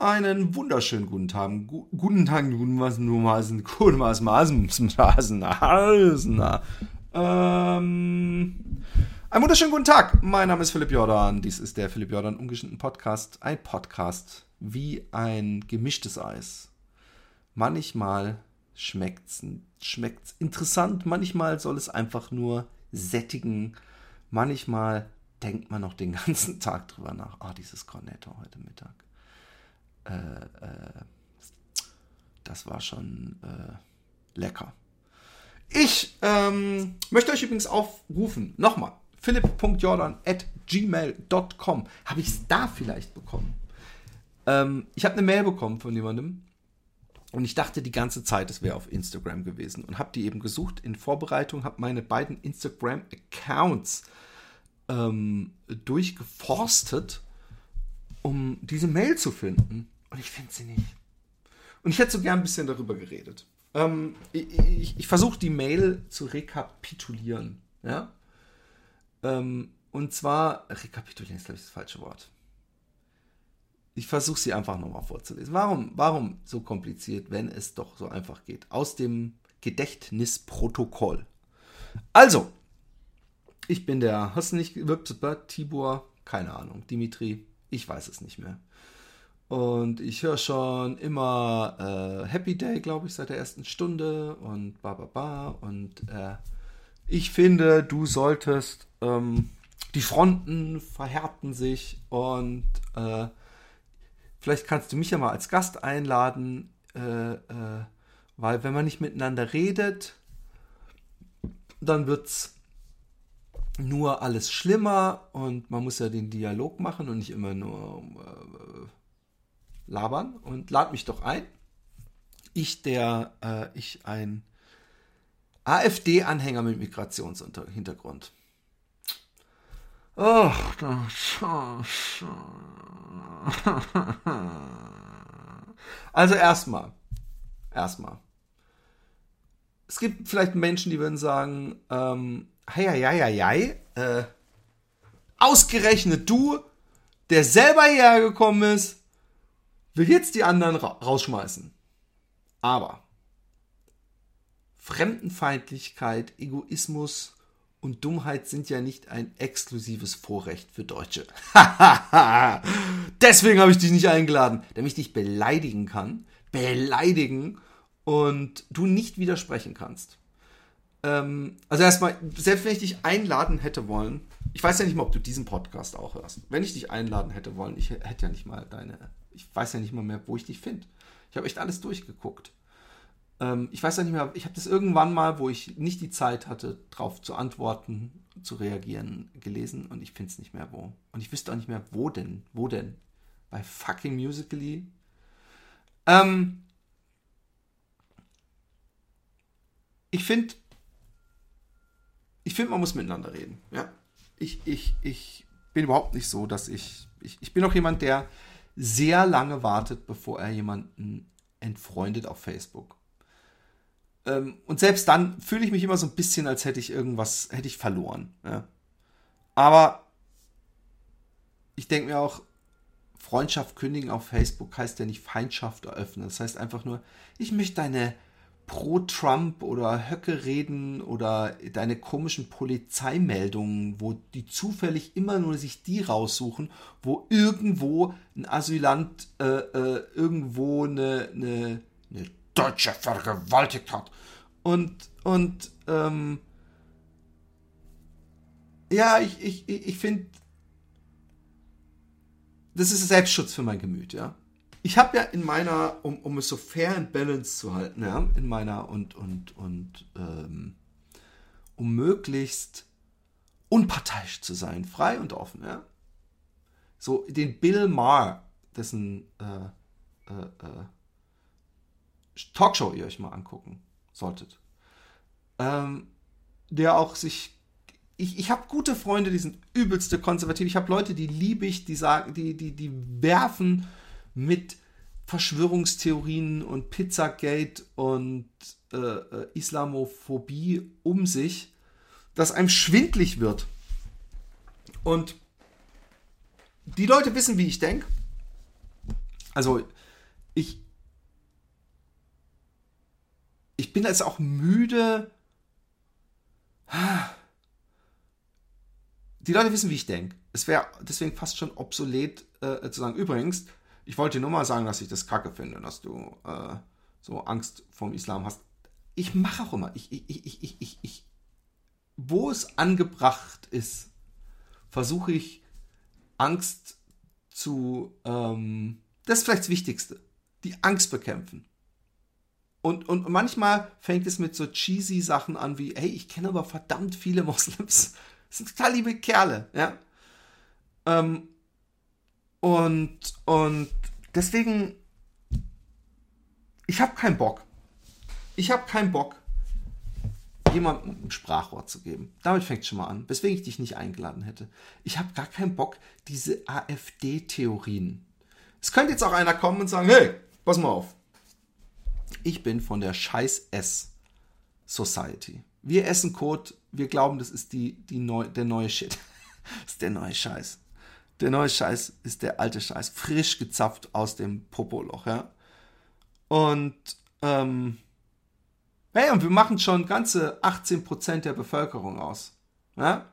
Einen wunderschönen guten Tag. Gu guten Tag, guten was, nur Maßen, guten was, Maßen, Maßen, Maßen, ähm, einen wunderschönen guten Tag. Mein Name ist Philipp Jordan. Dies ist der Philipp Jordan ungeschnitten Podcast. Ein Podcast wie ein gemischtes Eis. Manchmal schmeckt's, schmeckt's interessant, manchmal soll es einfach nur sättigen. Manchmal denkt man noch den ganzen Tag drüber nach. Ah, oh, dieses Cornetto heute Mittag. Äh, äh, das war schon äh, lecker. Ich ähm, möchte euch übrigens aufrufen, nochmal, philipp.jordan at gmail.com. Habe ich es da vielleicht bekommen? Ähm, ich habe eine Mail bekommen von jemandem und ich dachte die ganze Zeit, es wäre auf Instagram gewesen und habe die eben gesucht in Vorbereitung, habe meine beiden Instagram-Accounts ähm, durchgeforstet, um diese Mail zu finden. Und ich finde sie nicht. Und ich hätte so gern ein bisschen darüber geredet. Ähm, ich, ich, ich versuche die Mail zu rekapitulieren. Ja? Ähm, und zwar, rekapitulieren ist, glaube ich, das falsche Wort. Ich versuche sie einfach nochmal vorzulesen. Warum, warum so kompliziert, wenn es doch so einfach geht? Aus dem Gedächtnisprotokoll. Also, ich bin der, hast du nicht gewirkt, Tibor? Keine Ahnung. Dimitri? Ich weiß es nicht mehr. Und ich höre schon immer äh, Happy Day, glaube ich, seit der ersten Stunde und ba ba ba. Und äh, ich finde, du solltest, ähm, die Fronten verhärten sich und äh, vielleicht kannst du mich ja mal als Gast einladen, äh, äh, weil wenn man nicht miteinander redet, dann wird es nur alles schlimmer und man muss ja den Dialog machen und nicht immer nur äh, labern und lad mich doch ein. Ich, der, äh, ich ein AfD-Anhänger mit Migrationshintergrund. Oh, also erstmal, erstmal. Es gibt vielleicht Menschen, die würden sagen, ähm, hei, hei, hei, hei, äh, ausgerechnet du, der selber hierher gekommen ist, will jetzt die anderen ra rausschmeißen. Aber Fremdenfeindlichkeit, Egoismus und Dummheit sind ja nicht ein exklusives Vorrecht für Deutsche. Deswegen habe ich dich nicht eingeladen, damit ich dich beleidigen kann. Beleidigen und du nicht widersprechen kannst. Ähm, also erstmal, selbst wenn ich dich einladen hätte wollen, ich weiß ja nicht mal, ob du diesen Podcast auch hörst. Wenn ich dich einladen hätte wollen, ich hätte ja nicht mal deine ich weiß ja nicht mal mehr, wo ich dich finde. Ich habe echt alles durchgeguckt. Ähm, ich weiß ja nicht mehr, ich habe das irgendwann mal, wo ich nicht die Zeit hatte, darauf zu antworten, zu reagieren, gelesen und ich finde es nicht mehr wo. Und ich wüsste auch nicht mehr, wo denn, wo denn. Bei fucking Musically. Ähm, ich finde, ich finde, man muss miteinander reden. Ja? Ich, ich, ich bin überhaupt nicht so, dass ich, ich, ich bin auch jemand, der sehr lange wartet, bevor er jemanden entfreundet auf Facebook. Ähm, und selbst dann fühle ich mich immer so ein bisschen, als hätte ich irgendwas, hätte ich verloren. Ja. Aber ich denke mir auch, Freundschaft kündigen auf Facebook heißt ja nicht Feindschaft eröffnen. Das heißt einfach nur, ich möchte deine Pro-Trump oder Höcke reden oder deine komischen Polizeimeldungen, wo die zufällig immer nur sich die raussuchen, wo irgendwo ein Asylant äh, äh, irgendwo eine, eine, eine Deutsche vergewaltigt hat. Und, und ähm, ja, ich, ich, ich finde, das ist Selbstschutz für mein Gemüt, ja ich habe ja in meiner, um, um es so fair and balanced zu halten, ja, in meiner und, und, und ähm, um möglichst unparteiisch zu sein, frei und offen, ja. So den Bill Maher, dessen äh, äh, äh, Talkshow ihr euch mal angucken solltet, ähm, der auch sich ich, ich habe gute Freunde, die sind übelste konservativ. Ich habe Leute, die liebe ich, die sagen, die, die, die werfen mit Verschwörungstheorien und Pizzagate und äh, äh, Islamophobie um sich, dass einem schwindlig wird. Und die Leute wissen, wie ich denke. Also ich, ich bin jetzt auch müde. Die Leute wissen, wie ich denke. Es wäre deswegen fast schon obsolet äh, zu sagen, übrigens, ich wollte dir nur mal sagen, dass ich das kacke finde, dass du äh, so Angst vom Islam hast. Ich mache auch immer, ich, ich, ich, ich, ich, ich, wo es angebracht ist, versuche ich Angst zu, ähm, das ist vielleicht das Wichtigste, die Angst bekämpfen. Und, und manchmal fängt es mit so cheesy Sachen an wie, hey, ich kenne aber verdammt viele Moslems. Das sind total liebe Kerle, ja. Ähm, und, und deswegen, ich habe keinen Bock. Ich habe keinen Bock, jemandem ein Sprachwort zu geben. Damit fängt schon mal an, weswegen ich dich nicht eingeladen hätte. Ich habe gar keinen Bock, diese AfD-Theorien. Es könnte jetzt auch einer kommen und sagen, hey, pass mal auf. Ich bin von der Scheiß-S Society. Wir essen Kot, wir glauben, das ist die, die neu, der neue Shit. das ist der neue Scheiß. Der neue Scheiß ist der alte Scheiß, frisch gezapft aus dem Popoloch, ja. Und ähm, Hey, und wir machen schon ganze 18% der Bevölkerung aus. Ja?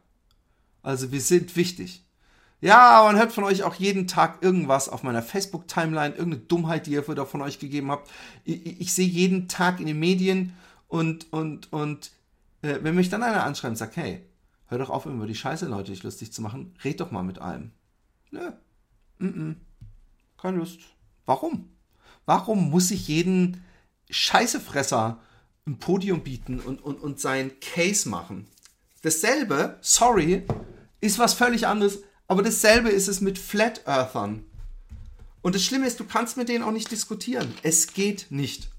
Also wir sind wichtig. Ja, man hört von euch auch jeden Tag irgendwas auf meiner Facebook-Timeline, irgendeine Dummheit, die ihr wieder von euch gegeben habt. Ich, ich, sehe jeden Tag in den Medien und, und, und äh, wenn mich dann einer anschreibt und sagt, hey, hör doch auf, über die Scheiße Leute dich lustig zu machen, red doch mal mit einem. Nö. Mm. Keine Lust. Warum? Warum muss ich jeden Scheißefresser ein Podium bieten und, und, und sein Case machen. Dasselbe, sorry, ist was völlig anderes, aber dasselbe ist es mit Flat Earthern. Und das Schlimme ist, du kannst mit denen auch nicht diskutieren. Es geht nicht.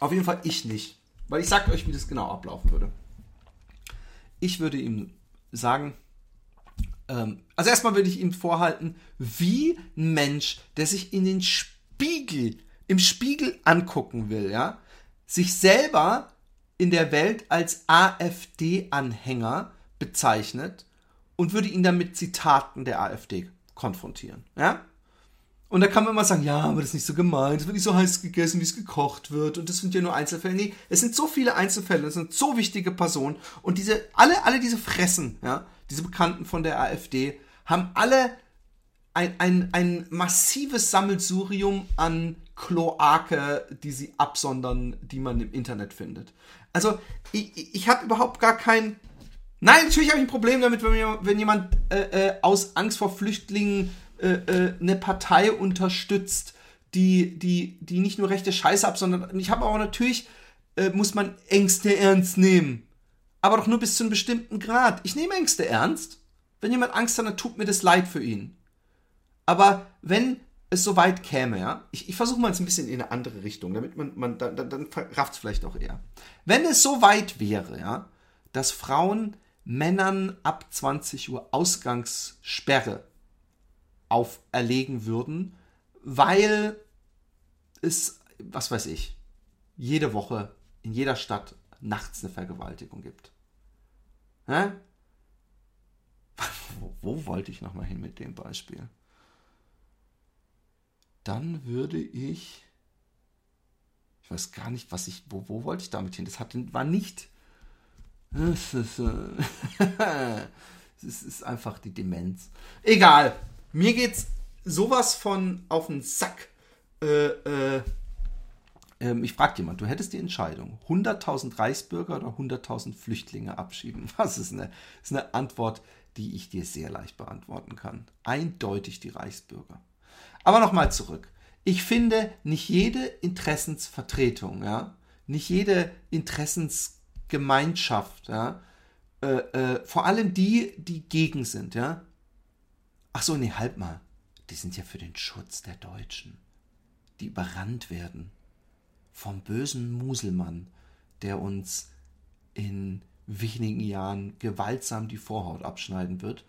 Auf jeden Fall ich nicht. Weil ich sage euch, wie das genau ablaufen würde. Ich würde ihm sagen, ähm, also erstmal würde ich ihm vorhalten, wie ein Mensch, der sich in den Spiegel im Spiegel angucken will, ja, sich selber in der Welt als AfD-Anhänger bezeichnet und würde ihn dann mit Zitaten der AfD konfrontieren, ja. Und da kann man immer sagen, ja, aber das ist nicht so gemeint, es wird nicht so heiß gegessen, wie es gekocht wird und das sind ja nur Einzelfälle. Nee, es sind so viele Einzelfälle, es sind so wichtige Personen und diese, alle, alle diese Fressen, ja, diese Bekannten von der AfD, haben alle ein, ein, ein massives Sammelsurium an Kloake, die sie absondern, die man im Internet findet. Also, ich, ich habe überhaupt gar kein. Nein, natürlich habe ich ein Problem damit, wenn, wenn jemand äh, äh, aus Angst vor Flüchtlingen äh, äh, eine Partei unterstützt, die, die, die nicht nur rechte Scheiße ab, sondern ich habe auch natürlich, äh, muss man Ängste ernst nehmen. Aber doch nur bis zu einem bestimmten Grad. Ich nehme Ängste ernst. Wenn jemand Angst hat, dann tut mir das leid für ihn. Aber wenn es so weit käme, ja, ich, ich versuche mal jetzt ein bisschen in eine andere Richtung, damit man, man dann, dann, dann rafft es vielleicht auch eher. Wenn es so weit wäre, ja, dass Frauen Männern ab 20 Uhr Ausgangssperre auferlegen würden, weil es, was weiß ich, jede Woche in jeder Stadt nachts eine Vergewaltigung gibt. Hä? Wo, wo wollte ich nochmal hin mit dem Beispiel? dann würde ich. Ich weiß gar nicht, was ich. Wo, wo wollte ich damit hin? Das hat, war nicht. Es ist, es ist einfach die Demenz. Egal. Mir geht's sowas von auf den Sack. Äh, äh, ähm, ich frage jemand, du hättest die Entscheidung, 100.000 Reichsbürger oder 100.000 Flüchtlinge abschieben. Was ist eine, ist eine Antwort, die ich dir sehr leicht beantworten kann. Eindeutig die Reichsbürger. Aber nochmal zurück. Ich finde, nicht jede Interessensvertretung, ja, nicht jede Interessensgemeinschaft, ja, äh, äh, vor allem die, die gegen sind, ja. Ach so, nee, halt mal. Die sind ja für den Schutz der Deutschen, die überrannt werden vom bösen Muselmann, der uns in wenigen Jahren gewaltsam die Vorhaut abschneiden wird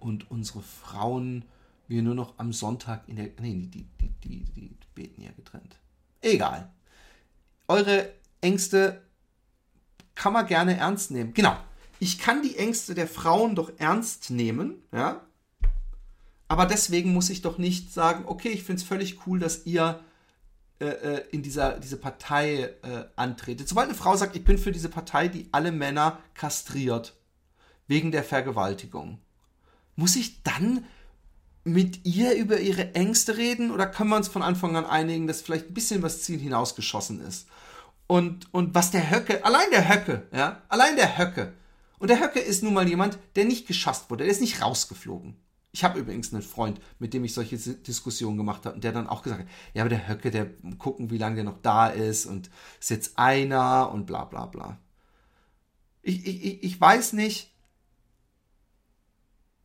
und unsere Frauen wir nur noch am Sonntag in der. Nee, die, die, die, die beten ja getrennt. Egal. Eure Ängste kann man gerne ernst nehmen. Genau. Ich kann die Ängste der Frauen doch ernst nehmen, ja. Aber deswegen muss ich doch nicht sagen, okay, ich finde es völlig cool, dass ihr äh, äh, in dieser diese Partei äh, antretet. Sobald eine Frau sagt, ich bin für diese Partei, die alle Männer kastriert, wegen der Vergewaltigung, muss ich dann mit ihr über ihre Ängste reden oder können wir uns von Anfang an einigen, dass vielleicht ein bisschen was Ziel hinausgeschossen ist? Und, und was der Höcke, allein der Höcke, ja, allein der Höcke. Und der Höcke ist nun mal jemand, der nicht geschasst wurde, der ist nicht rausgeflogen. Ich habe übrigens einen Freund, mit dem ich solche Diskussionen gemacht habe und der dann auch gesagt hat, ja, aber der Höcke, der gucken, wie lange der noch da ist und ist jetzt einer und bla bla bla. Ich, ich, ich weiß nicht.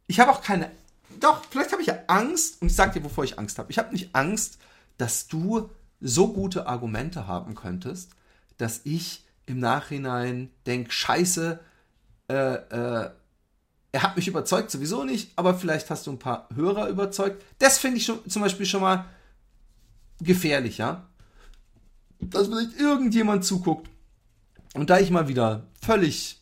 Ich habe auch keine. Doch, vielleicht habe ich ja Angst und ich sage dir, wovor ich Angst habe. Ich habe nicht Angst, dass du so gute Argumente haben könntest, dass ich im Nachhinein denke, scheiße, äh, äh, er hat mich überzeugt, sowieso nicht, aber vielleicht hast du ein paar Hörer überzeugt. Das finde ich schon, zum Beispiel schon mal gefährlich, ja. Dass vielleicht irgendjemand zuguckt und da ich mal wieder völlig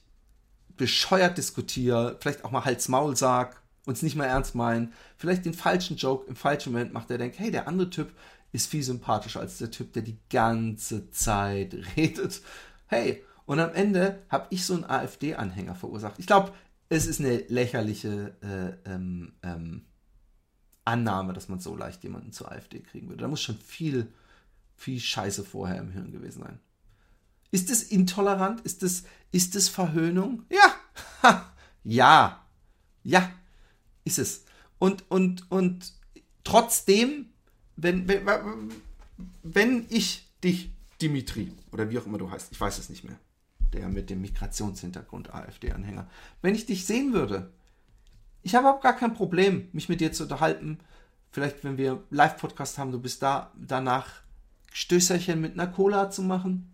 bescheuert diskutiere, vielleicht auch mal Hals-Maul sag, uns nicht mehr ernst meinen, vielleicht den falschen Joke im falschen Moment macht, der denkt, hey, der andere Typ ist viel sympathischer als der Typ, der die ganze Zeit redet. Hey, und am Ende habe ich so einen AfD-Anhänger verursacht. Ich glaube, es ist eine lächerliche äh, ähm, ähm, Annahme, dass man so leicht jemanden zur AfD kriegen würde. Da muss schon viel, viel Scheiße vorher im Hirn gewesen sein. Ist es intolerant? Ist es ist es Verhöhnung? Ja. Ha. Ja. Ja. Ist es. Und, und, und trotzdem, wenn, wenn, wenn ich dich, Dimitri, oder wie auch immer du heißt, ich weiß es nicht mehr, der mit dem Migrationshintergrund AfD-Anhänger. Wenn ich dich sehen würde, ich habe überhaupt gar kein Problem, mich mit dir zu unterhalten. Vielleicht, wenn wir Live-Podcast haben, du bist da, danach Stößerchen mit einer Cola zu machen.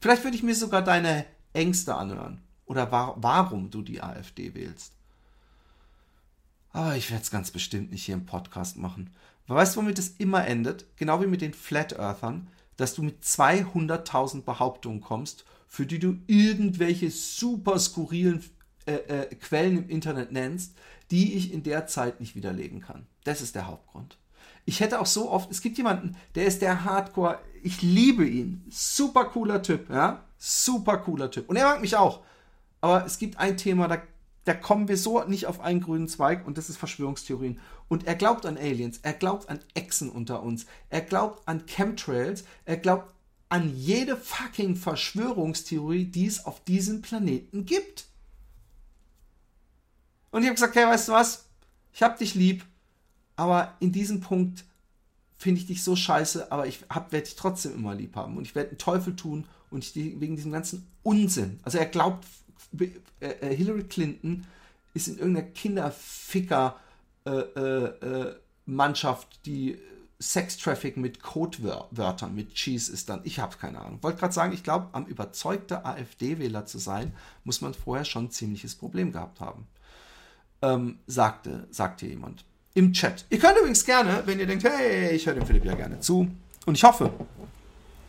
Vielleicht würde ich mir sogar deine Ängste anhören. Oder war, warum du die AfD wählst. Aber ich werde es ganz bestimmt nicht hier im Podcast machen. Weißt du, womit es immer endet? Genau wie mit den Flat Earthern, dass du mit 200.000 Behauptungen kommst für die du irgendwelche super skurrilen äh, äh, Quellen im Internet nennst, die ich in der Zeit nicht widerlegen kann. Das ist der Hauptgrund. Ich hätte auch so oft, es gibt jemanden, der ist der Hardcore, ich liebe ihn, super cooler Typ, ja, super cooler Typ. Und er mag mich auch. Aber es gibt ein Thema, da, da kommen wir so nicht auf einen grünen Zweig und das ist Verschwörungstheorien. Und er glaubt an Aliens, er glaubt an Echsen unter uns, er glaubt an Chemtrails, er glaubt an jede fucking Verschwörungstheorie, die es auf diesem Planeten gibt. Und ich habe gesagt, hey, weißt du was? Ich hab dich lieb, aber in diesem Punkt finde ich dich so scheiße, aber ich werde dich trotzdem immer lieb haben und ich werde einen Teufel tun und ich, wegen diesem ganzen Unsinn. Also er glaubt, äh, äh, Hillary Clinton ist in irgendeiner Kinderficker äh, äh, äh Mannschaft, die Sex-Traffic mit Codewörtern, mit Cheese ist dann, ich habe keine Ahnung. Wollte gerade sagen, ich glaube, am überzeugter AfD-Wähler zu sein, muss man vorher schon ein ziemliches Problem gehabt haben. Ähm, sagte, sagte jemand im Chat. Ihr könnt übrigens gerne, wenn ihr denkt, hey, ich höre dem Philipp ja gerne zu. Und ich hoffe,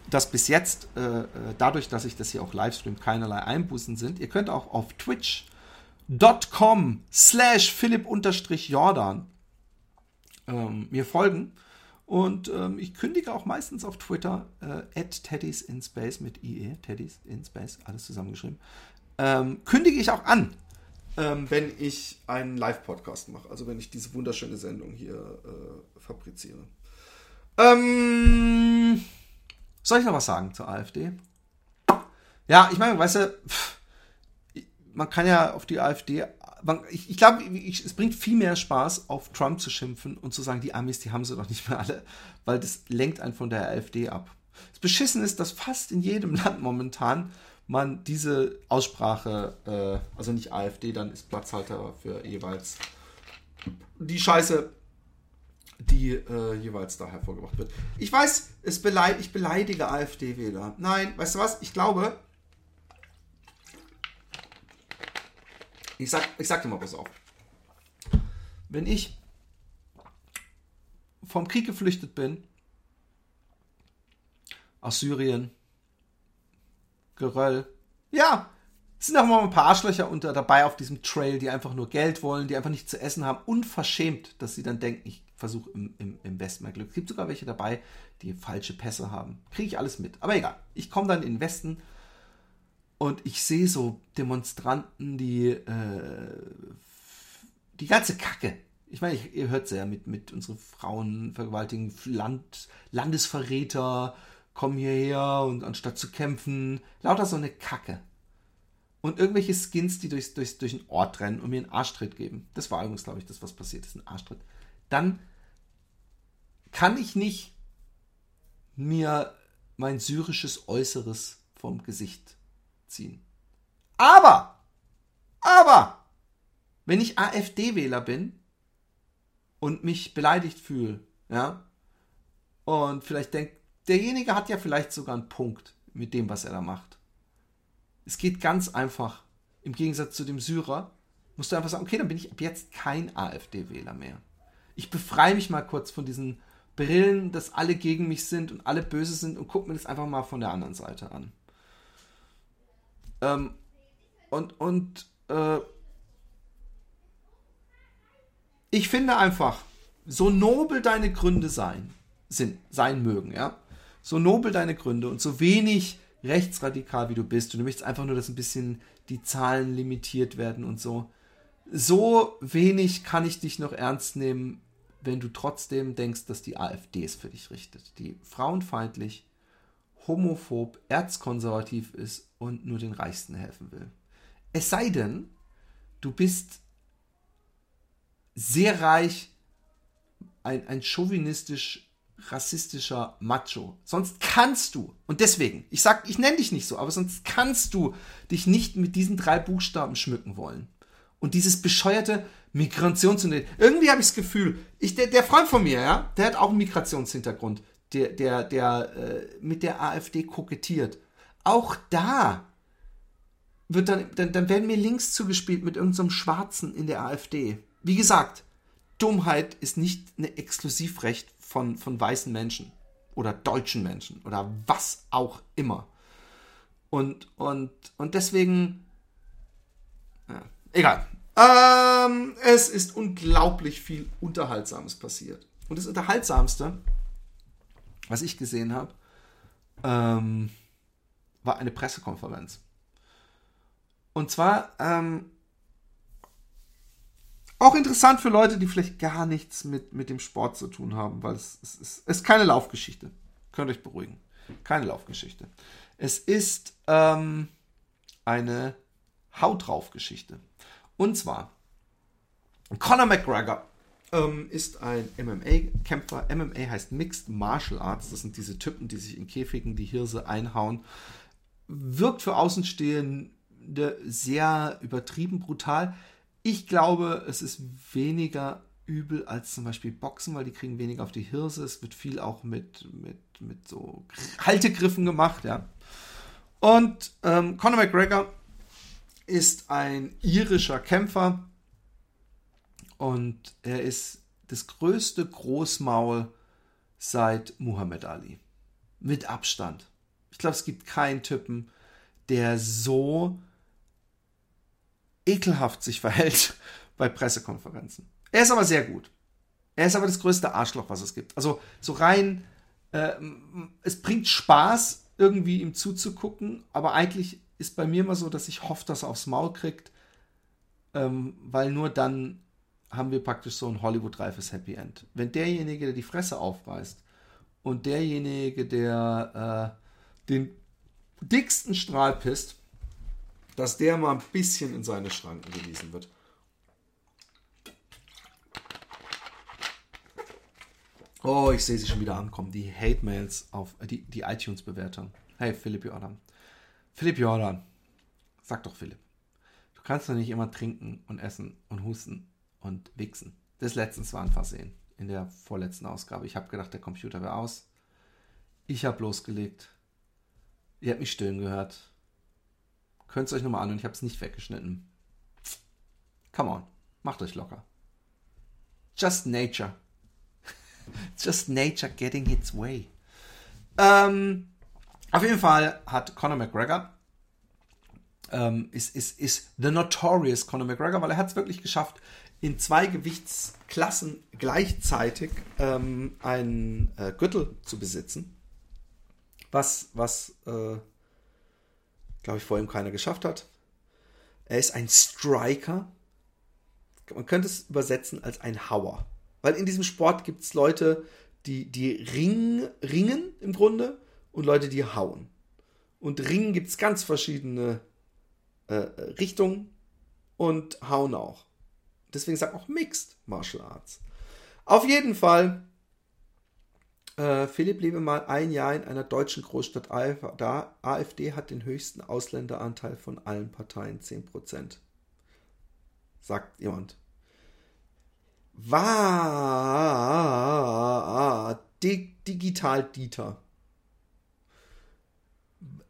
dass bis jetzt, äh, äh dadurch, dass ich das hier auch livestream, keinerlei Einbußen sind. Ihr könnt auch auf twitch.com slash philipp-jordan ähm, mir folgen. Und ähm, ich kündige auch meistens auf Twitter äh, Teddys in Space mit IE, Teddys in Space, alles zusammengeschrieben. Ähm, kündige ich auch an, ähm, wenn ich einen Live-Podcast mache, also wenn ich diese wunderschöne Sendung hier äh, fabriziere. Ähm, soll ich noch was sagen zur AfD? Ja, ich meine, weißt du, pff, man kann ja auf die AfD ich, ich glaube, es bringt viel mehr Spaß, auf Trump zu schimpfen und zu sagen, die Amis, die haben sie doch nicht mehr alle, weil das lenkt einen von der AfD ab. Das Beschissen ist, dass fast in jedem Land momentan man diese Aussprache, äh, also nicht AfD, dann ist Platzhalter für jeweils die Scheiße, die äh, jeweils da hervorgebracht wird. Ich weiß, es beleid, ich beleidige AfD-Wähler. Nein, weißt du was? Ich glaube, Ich sag, ich sag dir mal, pass auf. Wenn ich vom Krieg geflüchtet bin, aus Syrien, Geröll, ja, sind auch mal ein paar Arschlöcher unter dabei auf diesem Trail, die einfach nur Geld wollen, die einfach nichts zu essen haben. Unverschämt, dass sie dann denken, ich versuche im, im, im Westen mein Glück. Es gibt sogar welche dabei, die falsche Pässe haben. Kriege ich alles mit. Aber egal. Ich komme dann in den Westen und ich sehe so Demonstranten, die äh, die ganze Kacke. Ich meine, ihr hört es ja mit, mit unseren Frauen vergewaltigen, Land, Landesverräter kommen hierher und anstatt zu kämpfen, lauter so eine Kacke. Und irgendwelche Skins, die durchs, durchs, durch den Ort rennen und mir einen Arschtritt geben. Das war übrigens, glaube ich, das, was passiert ist, ein Arschtritt. Dann kann ich nicht mir mein syrisches Äußeres vom Gesicht ziehen. Aber, aber, wenn ich AfD-Wähler bin und mich beleidigt fühle, ja, und vielleicht denkt, derjenige hat ja vielleicht sogar einen Punkt mit dem, was er da macht. Es geht ganz einfach. Im Gegensatz zu dem Syrer musst du einfach sagen, okay, dann bin ich ab jetzt kein AfD-Wähler mehr. Ich befreie mich mal kurz von diesen Brillen, dass alle gegen mich sind und alle böse sind und guck mir das einfach mal von der anderen Seite an. Ähm, und und äh, ich finde einfach, so nobel deine Gründe sein, sind, sein mögen, ja, so nobel deine Gründe und so wenig rechtsradikal wie du bist und du möchtest einfach nur, dass ein bisschen die Zahlen limitiert werden und so, so wenig kann ich dich noch ernst nehmen, wenn du trotzdem denkst, dass die AfD es für dich richtet, die frauenfeindlich, homophob, erzkonservativ ist und nur den Reichsten helfen will. Es sei denn, du bist sehr reich, ein, ein chauvinistisch rassistischer Macho. Sonst kannst du, und deswegen, ich sag, ich nenne dich nicht so, aber sonst kannst du dich nicht mit diesen drei Buchstaben schmücken wollen. Und dieses bescheuerte Migrationshintergrund. Irgendwie habe ich das Gefühl, ich, der, der Freund von mir, ja, der hat auch einen Migrationshintergrund, der, der, der äh, mit der AfD kokettiert. Auch da wird dann, dann, dann werden mir Links zugespielt mit irgendeinem so Schwarzen in der AfD. Wie gesagt, Dummheit ist nicht ein Exklusivrecht von, von weißen Menschen oder deutschen Menschen oder was auch immer. Und, und, und deswegen, ja, egal. Ähm, es ist unglaublich viel Unterhaltsames passiert. Und das Unterhaltsamste, was ich gesehen habe, ähm, war eine Pressekonferenz. Und zwar ähm, auch interessant für Leute, die vielleicht gar nichts mit, mit dem Sport zu tun haben, weil es, es, es, ist keine Laufgeschichte. Könnt euch beruhigen. Keine Laufgeschichte. Es ist ähm, eine Haut drauf Geschichte. Und zwar, Conor McGregor ähm, ist ein MMA-Kämpfer. MMA heißt Mixed Martial Arts. Das sind diese Typen, die sich in Käfigen die Hirse einhauen. Wirkt für Außenstehende sehr übertrieben brutal ich glaube, es ist weniger übel als zum Beispiel Boxen, weil die kriegen weniger auf die Hirse. Es wird viel auch mit, mit, mit so Haltegriffen gemacht, ja. Und ähm, Conor McGregor ist ein irischer Kämpfer und er ist das größte Großmaul seit Muhammad Ali. Mit Abstand. Ich glaube, es gibt keinen Typen, der so ekelhaft sich verhält bei Pressekonferenzen. Er ist aber sehr gut. Er ist aber das größte Arschloch, was es gibt. Also so rein, äh, es bringt Spaß, irgendwie ihm zuzugucken, aber eigentlich ist bei mir immer so, dass ich hoffe, dass er aufs Maul kriegt, ähm, weil nur dann haben wir praktisch so ein Hollywood-reifes Happy End. Wenn derjenige, der die Fresse aufreißt und derjenige, der äh, den dicksten Strahl pisst, dass der mal ein bisschen in seine Schranken gewiesen wird. Oh, ich sehe sie schon wieder ankommen. Die Hate-Mails auf äh, die, die iTunes-Bewertung. Hey, Philipp Jordan. Philipp Jordan. Sag doch, Philipp. Du kannst doch nicht immer trinken und essen und husten und wichsen. Das letztens war ein Versehen. In der vorletzten Ausgabe. Ich habe gedacht, der Computer wäre aus. Ich habe losgelegt. Ihr habt mich stöhnen gehört. Könnt ihr euch nochmal an und ich habe es nicht weggeschnitten. Come on, macht euch locker. Just nature. Just nature getting its way. Ähm, auf jeden Fall hat Conor McGregor ähm, ist, ist, ist The Notorious Conor McGregor, weil er hat es wirklich geschafft, in zwei Gewichtsklassen gleichzeitig ähm, einen äh, Gürtel zu besitzen. Was, was äh, glaube ich, vor ihm keiner geschafft hat. Er ist ein Striker. Man könnte es übersetzen als ein Hauer. Weil in diesem Sport gibt es Leute, die, die ring, ringen im Grunde und Leute, die hauen. Und ringen gibt es ganz verschiedene äh, Richtungen und hauen auch. Deswegen sagt man auch Mixed Martial Arts. Auf jeden Fall, äh, Philipp lebe mal ein Jahr in einer deutschen Großstadt. Da AfD hat den höchsten Ausländeranteil von allen Parteien, 10%. Sagt jemand. War Digital Dieter.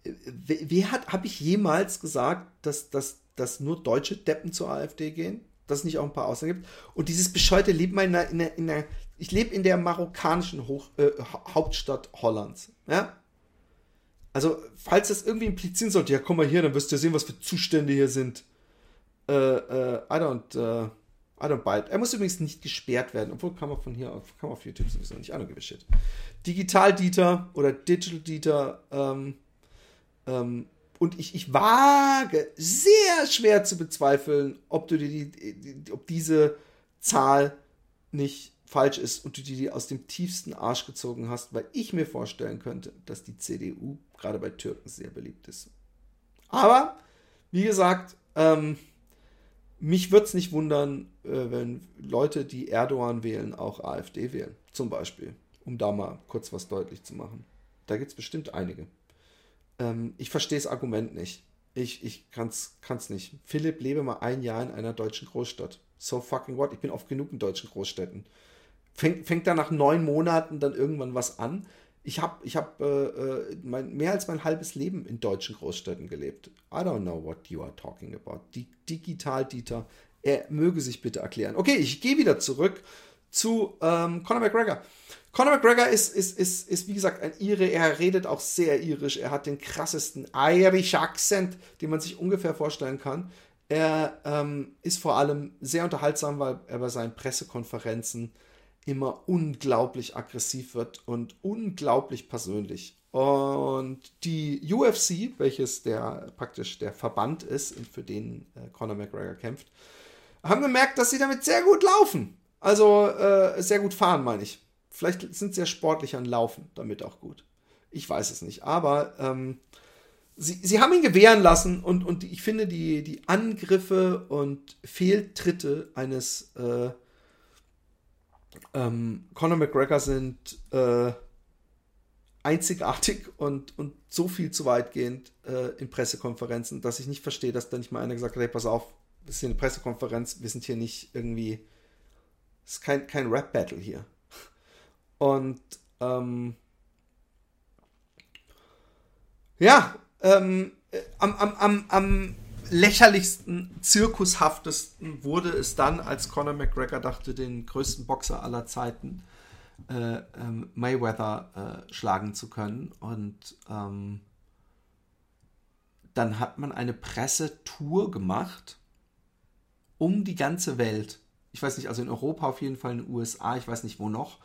Wer hat, habe ich jemals gesagt, dass, dass, dass nur deutsche Deppen zur AfD gehen? Dass es nicht auch ein paar Ausländer gibt? Und dieses bescheute Leben in der, in der, in der ich lebe in der marokkanischen Hoch, äh, Hauptstadt Hollands. Ja? Also, falls das irgendwie implizieren sollte, ja, komm mal hier, dann wirst du ja sehen, was für Zustände hier sind. Äh, äh, I don't, äh, I don't bite. Er muss übrigens nicht gesperrt werden, obwohl kann man von hier auf, kann man auf YouTube sowieso nicht. I don't give a shit. Digital Dieter oder Digital Dieter, ähm, ähm, und ich, ich wage sehr schwer zu bezweifeln, ob du die, die, ob diese Zahl nicht falsch ist und du die aus dem tiefsten Arsch gezogen hast, weil ich mir vorstellen könnte, dass die CDU gerade bei Türken sehr beliebt ist. Aber, wie gesagt, ähm, mich würde es nicht wundern, äh, wenn Leute, die Erdogan wählen, auch AfD wählen. Zum Beispiel. Um da mal kurz was deutlich zu machen. Da gibt es bestimmt einige. Ähm, ich verstehe das Argument nicht. Ich, ich kann es nicht. Philipp, lebe mal ein Jahr in einer deutschen Großstadt. So fucking what? Ich bin oft genug in deutschen Großstädten. Fängt, fängt da nach neun Monaten dann irgendwann was an? Ich habe ich hab, äh, äh, mehr als mein halbes Leben in deutschen Großstädten gelebt. I don't know what you are talking about. Die Digital-Dieter, er möge sich bitte erklären. Okay, ich gehe wieder zurück zu ähm, Conor McGregor. Conor McGregor ist, ist, ist, ist, wie gesagt, ein Ire. Er redet auch sehr irisch. Er hat den krassesten Irish Accent, den man sich ungefähr vorstellen kann. Er ähm, ist vor allem sehr unterhaltsam, weil er bei seinen Pressekonferenzen immer unglaublich aggressiv wird und unglaublich persönlich. Und die UFC, welches der praktisch der Verband ist, für den äh, Conor McGregor kämpft, haben gemerkt, dass sie damit sehr gut laufen. Also äh, sehr gut fahren, meine ich. Vielleicht sind sie ja sportlich an Laufen damit auch gut. Ich weiß es nicht. Aber ähm, sie, sie haben ihn gewähren lassen und, und ich finde die, die Angriffe und Fehltritte eines äh, ähm, Conor McGregor sind äh, einzigartig und, und so viel zu weitgehend äh, in Pressekonferenzen, dass ich nicht verstehe, dass da nicht mal einer gesagt hat, hey, pass auf, das ist hier eine Pressekonferenz, wir sind hier nicht irgendwie, es ist kein, kein Rap-Battle hier. Und ähm, ja, ähm, äh, am, am, am, am lächerlichsten, zirkushaftesten wurde es dann, als Conor McGregor dachte, den größten Boxer aller Zeiten äh, ähm, Mayweather äh, schlagen zu können. Und ähm, dann hat man eine Pressetour gemacht um die ganze Welt. Ich weiß nicht, also in Europa auf jeden Fall, in den USA, ich weiß nicht wo noch,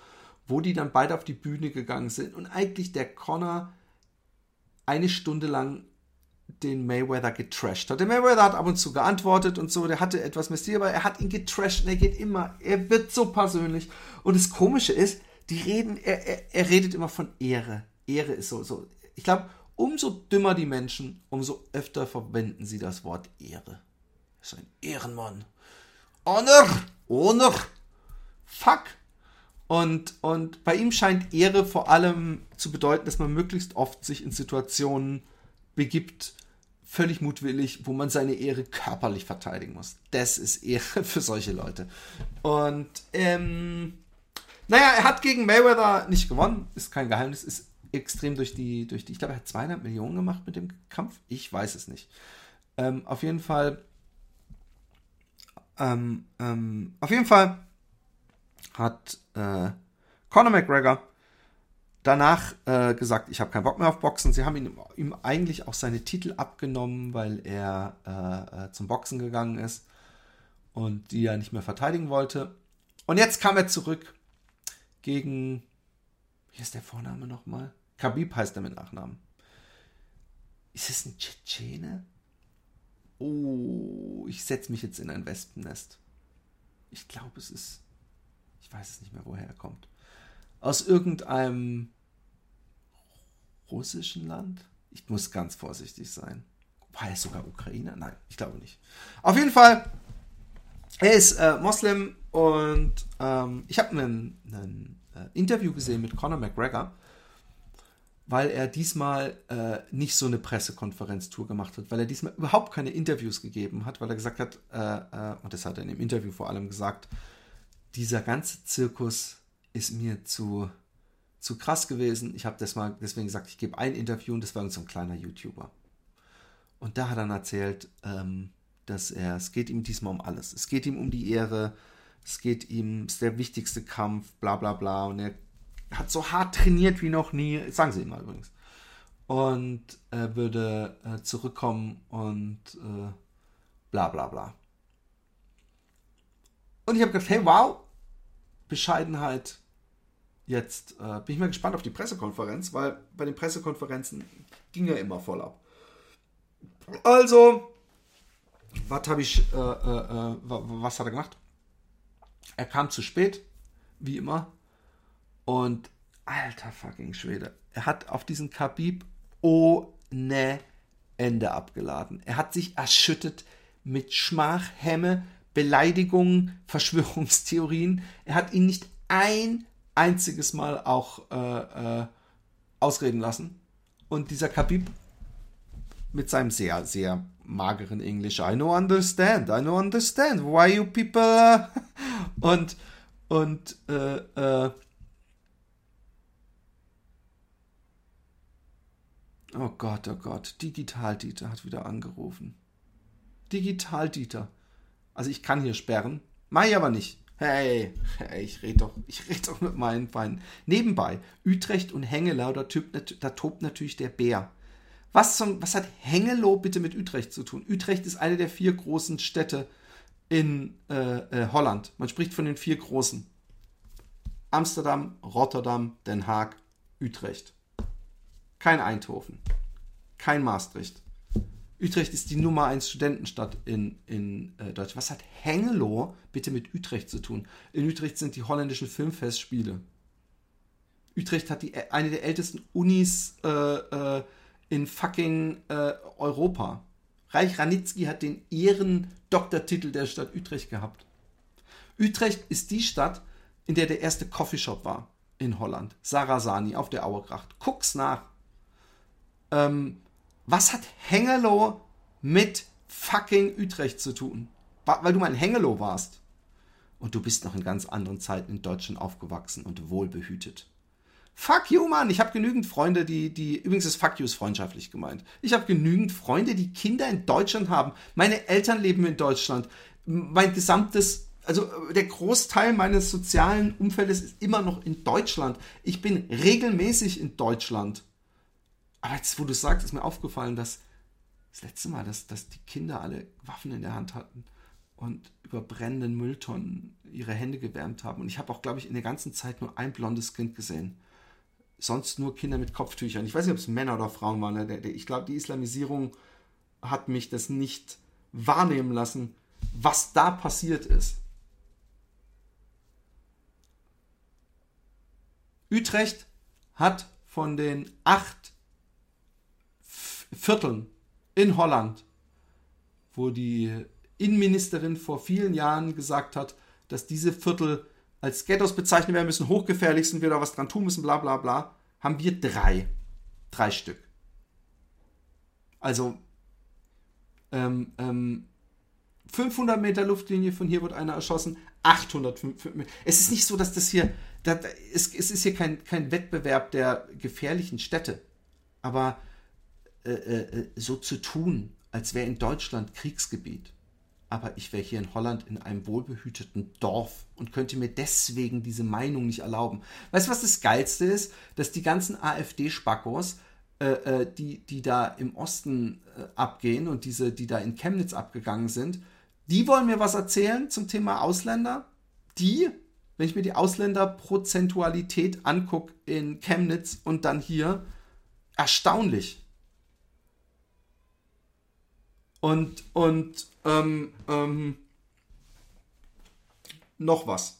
wo die dann beide auf die Bühne gegangen sind und eigentlich der Conor eine Stunde lang den Mayweather getrashed hat. Der Mayweather hat ab und zu geantwortet und so, der hatte etwas Mystik, aber er hat ihn getrashed und er geht immer, er wird so persönlich. Und das Komische ist, die reden, er, er, er redet immer von Ehre. Ehre ist so, so. Ich glaube, umso dümmer die Menschen, umso öfter verwenden sie das Wort Ehre. Er ist ein Ehrenmann. Honor! Honor! Fuck! Und, und bei ihm scheint Ehre vor allem zu bedeuten, dass man möglichst oft sich in Situationen begibt, völlig mutwillig, wo man seine Ehre körperlich verteidigen muss. Das ist Ehre für solche Leute. Und ähm, naja, er hat gegen Mayweather nicht gewonnen, ist kein Geheimnis, ist extrem durch die, durch die, ich glaube, er hat 200 Millionen gemacht mit dem Kampf, ich weiß es nicht. Ähm, auf jeden Fall, ähm, ähm, auf jeden Fall hat äh, Conor McGregor danach äh, gesagt, ich habe keinen Bock mehr auf Boxen. Sie haben ihm, ihm eigentlich auch seine Titel abgenommen, weil er äh, äh, zum Boxen gegangen ist und die er nicht mehr verteidigen wollte. Und jetzt kam er zurück gegen, wie ist der Vorname nochmal? Khabib heißt er mit Nachnamen. Ist es ein Tschetschene? Oh, ich setze mich jetzt in ein Wespennest. Ich glaube, es ist. Ich weiß es nicht mehr, woher er kommt. Aus irgendeinem russischen Land? Ich muss ganz vorsichtig sein. War er sogar Ukrainer? Nein, ich glaube nicht. Auf jeden Fall, er ist äh, Moslem und ähm, ich habe ein äh, Interview gesehen mit Conor McGregor weil er diesmal äh, nicht so eine Pressekonferenztour gemacht hat, weil er diesmal überhaupt keine Interviews gegeben hat, weil er gesagt hat, äh, äh, und das hat er in dem Interview vor allem gesagt, dieser ganze Zirkus ist mir zu, zu krass gewesen. Ich habe deswegen gesagt, ich gebe ein Interview und das war so ein kleiner YouTuber. Und da hat er dann erzählt, ähm, dass er, es geht ihm diesmal um alles. Es geht ihm um die Ehre, es geht ihm, es ist der wichtigste Kampf, bla bla bla. Und er hat so hart trainiert wie noch nie, sagen sie immer übrigens. Und er würde äh, zurückkommen und äh, bla bla bla. Und ich habe gedacht, hey, wow, Bescheidenheit. Jetzt äh, bin ich mal gespannt auf die Pressekonferenz, weil bei den Pressekonferenzen ging er immer voll ab. Also, was habe ich, äh, äh, äh was hat er gemacht? Er kam zu spät, wie immer. Und alter fucking Schwede, er hat auf diesen Khabib ohne Ende abgeladen. Er hat sich erschüttet mit Schmach, Hemme, Beleidigungen, Verschwörungstheorien. Er hat ihn nicht ein einziges Mal auch äh, äh, ausreden lassen. Und dieser Khabib mit seinem sehr, sehr mageren Englisch, I no understand, I no understand, why you people... und und äh, äh, Oh Gott, oh Gott, Digital-Dieter hat wieder angerufen. Digital-Dieter. Also ich kann hier sperren, mach ich aber nicht. Hey, ich rede doch, ich rede doch mit meinen Feinden. Nebenbei, Utrecht und Hengelo, da, da tobt natürlich der Bär. Was, zum, was hat Hengelo bitte mit Utrecht zu tun? Utrecht ist eine der vier großen Städte in äh, äh, Holland. Man spricht von den vier großen. Amsterdam, Rotterdam, Den Haag, Utrecht. Kein Eindhoven. Kein Maastricht. Utrecht ist die Nummer 1 Studentenstadt in, in äh, Deutschland. Was hat Hengelo bitte mit Utrecht zu tun? In Utrecht sind die holländischen Filmfestspiele. Utrecht hat die, eine der ältesten Unis äh, äh, in fucking äh, Europa. Reich Ranitzky hat den Ehrendoktortitel der Stadt Utrecht gehabt. Utrecht ist die Stadt, in der der erste Coffeeshop war in Holland. Sarasani auf der Auergracht. Guck's nach ähm, was hat Hengelo mit fucking Utrecht zu tun? Weil du mal in Hengelo warst. Und du bist noch in ganz anderen Zeiten in Deutschland aufgewachsen und wohlbehütet. Fuck you, Mann. Ich habe genügend Freunde, die, die, übrigens ist Fuck you ist freundschaftlich gemeint. Ich habe genügend Freunde, die Kinder in Deutschland haben. Meine Eltern leben in Deutschland. Mein gesamtes, also der Großteil meines sozialen Umfeldes ist immer noch in Deutschland. Ich bin regelmäßig in Deutschland. Aber jetzt, wo du sagst, ist mir aufgefallen, dass das letzte Mal, dass, dass die Kinder alle Waffen in der Hand hatten und über brennenden Mülltonnen ihre Hände gewärmt haben. Und ich habe auch, glaube ich, in der ganzen Zeit nur ein blondes Kind gesehen. Sonst nur Kinder mit Kopftüchern. Ich weiß nicht, ob es Männer oder Frauen waren. Ne? Ich glaube, die Islamisierung hat mich das nicht wahrnehmen lassen, was da passiert ist. Utrecht hat von den acht Vierteln in Holland, wo die Innenministerin vor vielen Jahren gesagt hat, dass diese Viertel als Ghettos bezeichnet werden müssen, hochgefährlich sind, wir da was dran tun müssen, bla bla bla, haben wir drei. Drei Stück. Also ähm, ähm, 500 Meter Luftlinie von hier wird einer erschossen, 800 Es ist nicht so, dass das hier, das, es, es ist hier kein, kein Wettbewerb der gefährlichen Städte, aber äh, äh, so zu tun, als wäre in Deutschland Kriegsgebiet. aber ich wäre hier in Holland in einem wohlbehüteten Dorf und könnte mir deswegen diese Meinung nicht erlauben. Weißt du, was das Geilste ist? Dass die ganzen AfD-Spackos, äh, äh, die, die da im Osten äh, abgehen und diese, die da in Chemnitz abgegangen sind, die wollen mir was erzählen zum Thema Ausländer. Die, wenn ich mir die Ausländerprozentualität angucke in Chemnitz und dann hier, erstaunlich. Und, und ähm, ähm, noch was.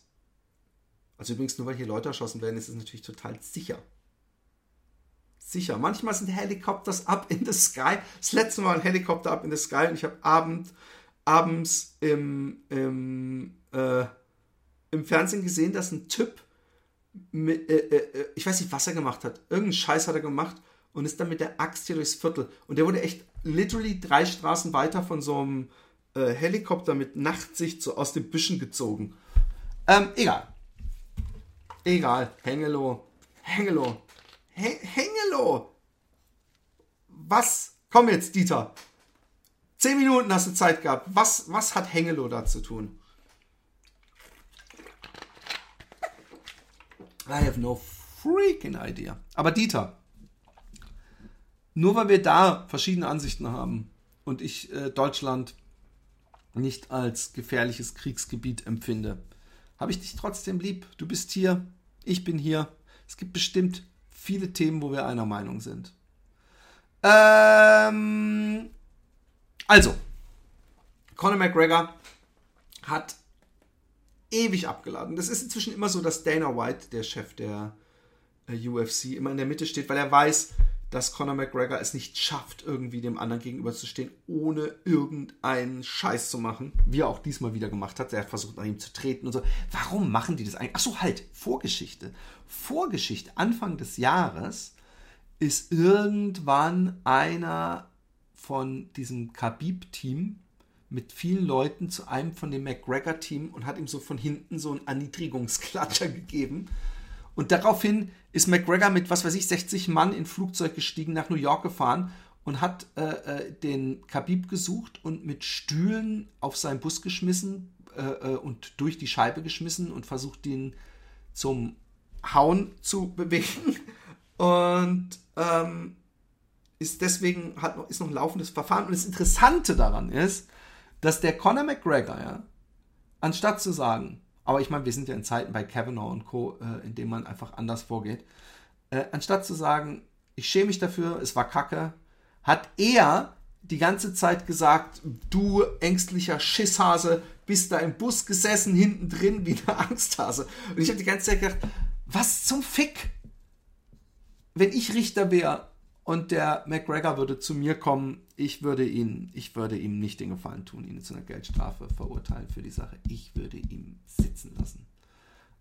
Also übrigens, nur weil hier Leute erschossen werden, ist es natürlich total sicher. Sicher. Manchmal sind Helikopters up in the sky. Das letzte Mal ein Helikopter up in the sky und ich habe Abend, abends im, im, äh, im Fernsehen gesehen, dass ein Typ, mit, äh, äh, äh, ich weiß nicht, was er gemacht hat. Irgendeinen Scheiß hat er gemacht und ist dann mit der Axt hier durchs Viertel. Und der wurde echt literally drei Straßen weiter von so einem äh, Helikopter mit Nachtsicht so aus den Büschen gezogen. Ähm, egal. Egal. Hengelo. Hengelo. He Hengelo. Was? Komm jetzt, Dieter. Zehn Minuten hast du Zeit gehabt. Was, was hat Hengelo da zu tun? I have no freaking idea. Aber Dieter, nur weil wir da verschiedene Ansichten haben und ich äh, Deutschland nicht als gefährliches Kriegsgebiet empfinde, habe ich dich trotzdem lieb. Du bist hier, ich bin hier. Es gibt bestimmt viele Themen, wo wir einer Meinung sind. Ähm, also, Conor McGregor hat ewig abgeladen. Das ist inzwischen immer so, dass Dana White, der Chef der äh, UFC, immer in der Mitte steht, weil er weiß, dass Conor McGregor es nicht schafft, irgendwie dem anderen gegenüberzustehen, ohne irgendeinen Scheiß zu machen, wie er auch diesmal wieder gemacht hat. Er hat versucht, nach ihm zu treten und so. Warum machen die das eigentlich? Achso, halt, Vorgeschichte. Vorgeschichte, Anfang des Jahres ist irgendwann einer von diesem Khabib-Team mit vielen Leuten zu einem von dem McGregor-Team und hat ihm so von hinten so einen Erniedrigungsklatscher gegeben. Und daraufhin ist McGregor mit, was weiß ich, 60 Mann in Flugzeug gestiegen, nach New York gefahren und hat äh, äh, den Khabib gesucht und mit Stühlen auf seinen Bus geschmissen äh, äh, und durch die Scheibe geschmissen und versucht, ihn zum Hauen zu bewegen. Und ähm, ist deswegen hat noch, ist noch ein laufendes Verfahren. Und das Interessante daran ist, dass der Conor McGregor, ja, anstatt zu sagen, aber ich meine, wir sind ja in Zeiten bei Kavanaugh und Co., äh, in denen man einfach anders vorgeht. Äh, anstatt zu sagen, ich schäme mich dafür, es war Kacke, hat er die ganze Zeit gesagt, du ängstlicher Schisshase, bist da im Bus gesessen, hinten drin wie eine Angsthase. Und ich habe die ganze Zeit gedacht, was zum Fick? Wenn ich Richter wäre und der McGregor würde zu mir kommen, ich würde ihn, ich würde ihm nicht den Gefallen tun, ihn zu einer Geldstrafe verurteilen für die Sache. Ich würde ihn sitzen lassen.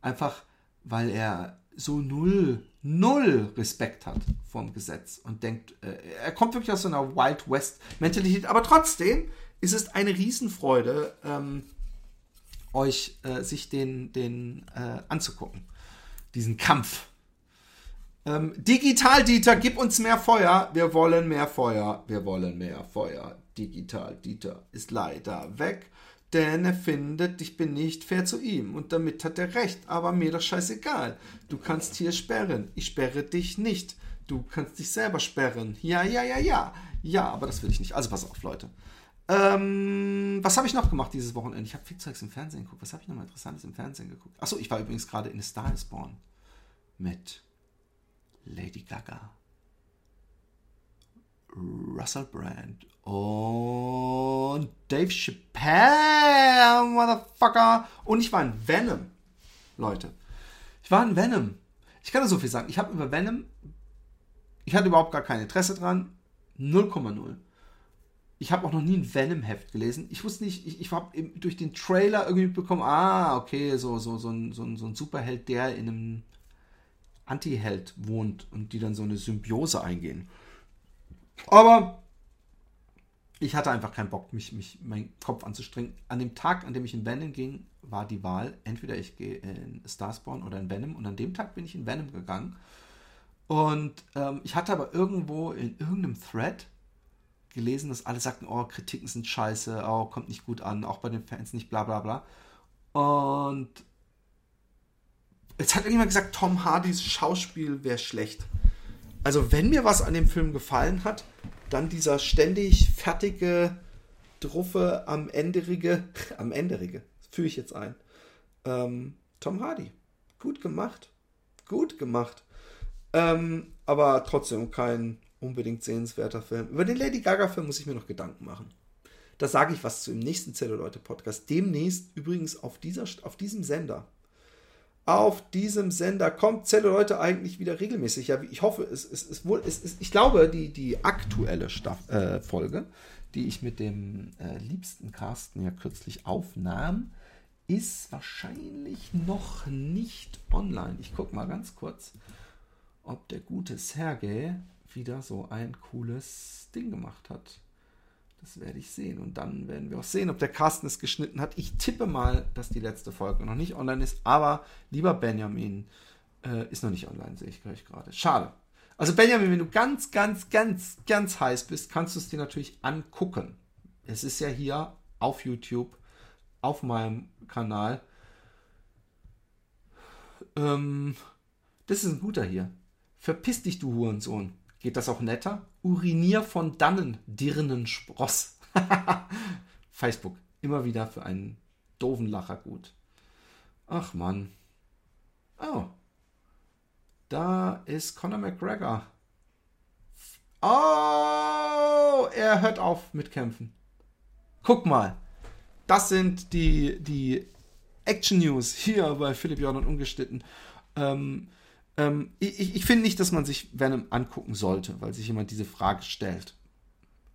Einfach, weil er so null, null Respekt hat vom Gesetz und denkt, äh, er kommt wirklich aus so einer Wild West Mentalität, aber trotzdem ist es eine Riesenfreude, ähm, euch äh, sich den, den äh, anzugucken. Diesen Kampf ähm, Digital Dieter, gib uns mehr Feuer. Wir wollen mehr Feuer. Wir wollen mehr Feuer. Digital Dieter ist leider weg, denn er findet, ich bin nicht fair zu ihm. Und damit hat er recht, aber mir doch scheißegal. Du kannst hier sperren. Ich sperre dich nicht. Du kannst dich selber sperren. Ja, ja, ja, ja. Ja, aber das will ich nicht. Also pass auf, Leute. Ähm, was habe ich noch gemacht dieses Wochenende? Ich habe viel Zeugs im Fernsehen geguckt. Was habe ich noch mal Interessantes im Fernsehen geguckt? Achso, ich war übrigens gerade in A Star is Born mit Lady Gaga, Russell Brand und Dave Chappelle, Motherfucker. Und ich war in Venom, Leute. Ich war in Venom. Ich kann nur so viel sagen. Ich habe über Venom, ich hatte überhaupt gar kein Interesse dran. 0,0. Ich habe auch noch nie ein Venom-Heft gelesen. Ich wusste nicht, ich, ich habe durch den Trailer irgendwie bekommen, ah, okay, so, so, so, ein, so, ein, so ein Superheld, der in einem Anti-Held wohnt und die dann so eine Symbiose eingehen. Aber ich hatte einfach keinen Bock, mich, mich meinen Kopf anzustrengen. An dem Tag, an dem ich in Venom ging, war die Wahl, entweder ich gehe in Starspawn oder in Venom. Und an dem Tag bin ich in Venom gegangen. Und ähm, ich hatte aber irgendwo in irgendeinem Thread gelesen, dass alle sagten, oh, Kritiken sind scheiße, oh, kommt nicht gut an, auch bei den Fans nicht, bla bla bla. Und jetzt hat irgendjemand gesagt, Tom Hardys Schauspiel wäre schlecht. Also wenn mir was an dem Film gefallen hat, dann dieser ständig fertige, druffe, am Enderige, am Enderige, führe ich jetzt ein. Ähm, Tom Hardy. Gut gemacht. Gut gemacht. Ähm, aber trotzdem kein unbedingt sehenswerter Film. Über den Lady Gaga-Film muss ich mir noch Gedanken machen. Da sage ich was zu im nächsten Zelluleute-Podcast. Demnächst übrigens auf, dieser, auf diesem Sender. Auf diesem Sender kommt Zelluleute eigentlich wieder regelmäßig. Ja, ich hoffe, es ist wohl, es ist, ich glaube, die, die aktuelle Staff, äh, Folge, die ich mit dem äh, liebsten Carsten ja kürzlich aufnahm, ist wahrscheinlich noch nicht online. Ich gucke mal ganz kurz, ob der gute Sergej wieder so ein cooles Ding gemacht hat. Das werde ich sehen. Und dann werden wir auch sehen, ob der Carsten es geschnitten hat. Ich tippe mal, dass die letzte Folge noch nicht online ist. Aber lieber Benjamin, äh, ist noch nicht online, sehe ich gleich gerade. Schade. Also Benjamin, wenn du ganz, ganz, ganz, ganz heiß bist, kannst du es dir natürlich angucken. Es ist ja hier auf YouTube, auf meinem Kanal. Ähm, das ist ein guter hier. Verpiss dich, du Hurensohn. Geht das auch netter? Urinier von dannen, dirnen Spross. Facebook. Immer wieder für einen doofen Lacher gut. Ach Mann. Oh. Da ist Conor McGregor. Oh, er hört auf mit Kämpfen. Guck mal. Das sind die, die Action News hier bei Philipp Jordan ungeschnitten. Ähm, ähm, ich, ich finde nicht, dass man sich Venom angucken sollte, weil sich jemand diese Frage stellt.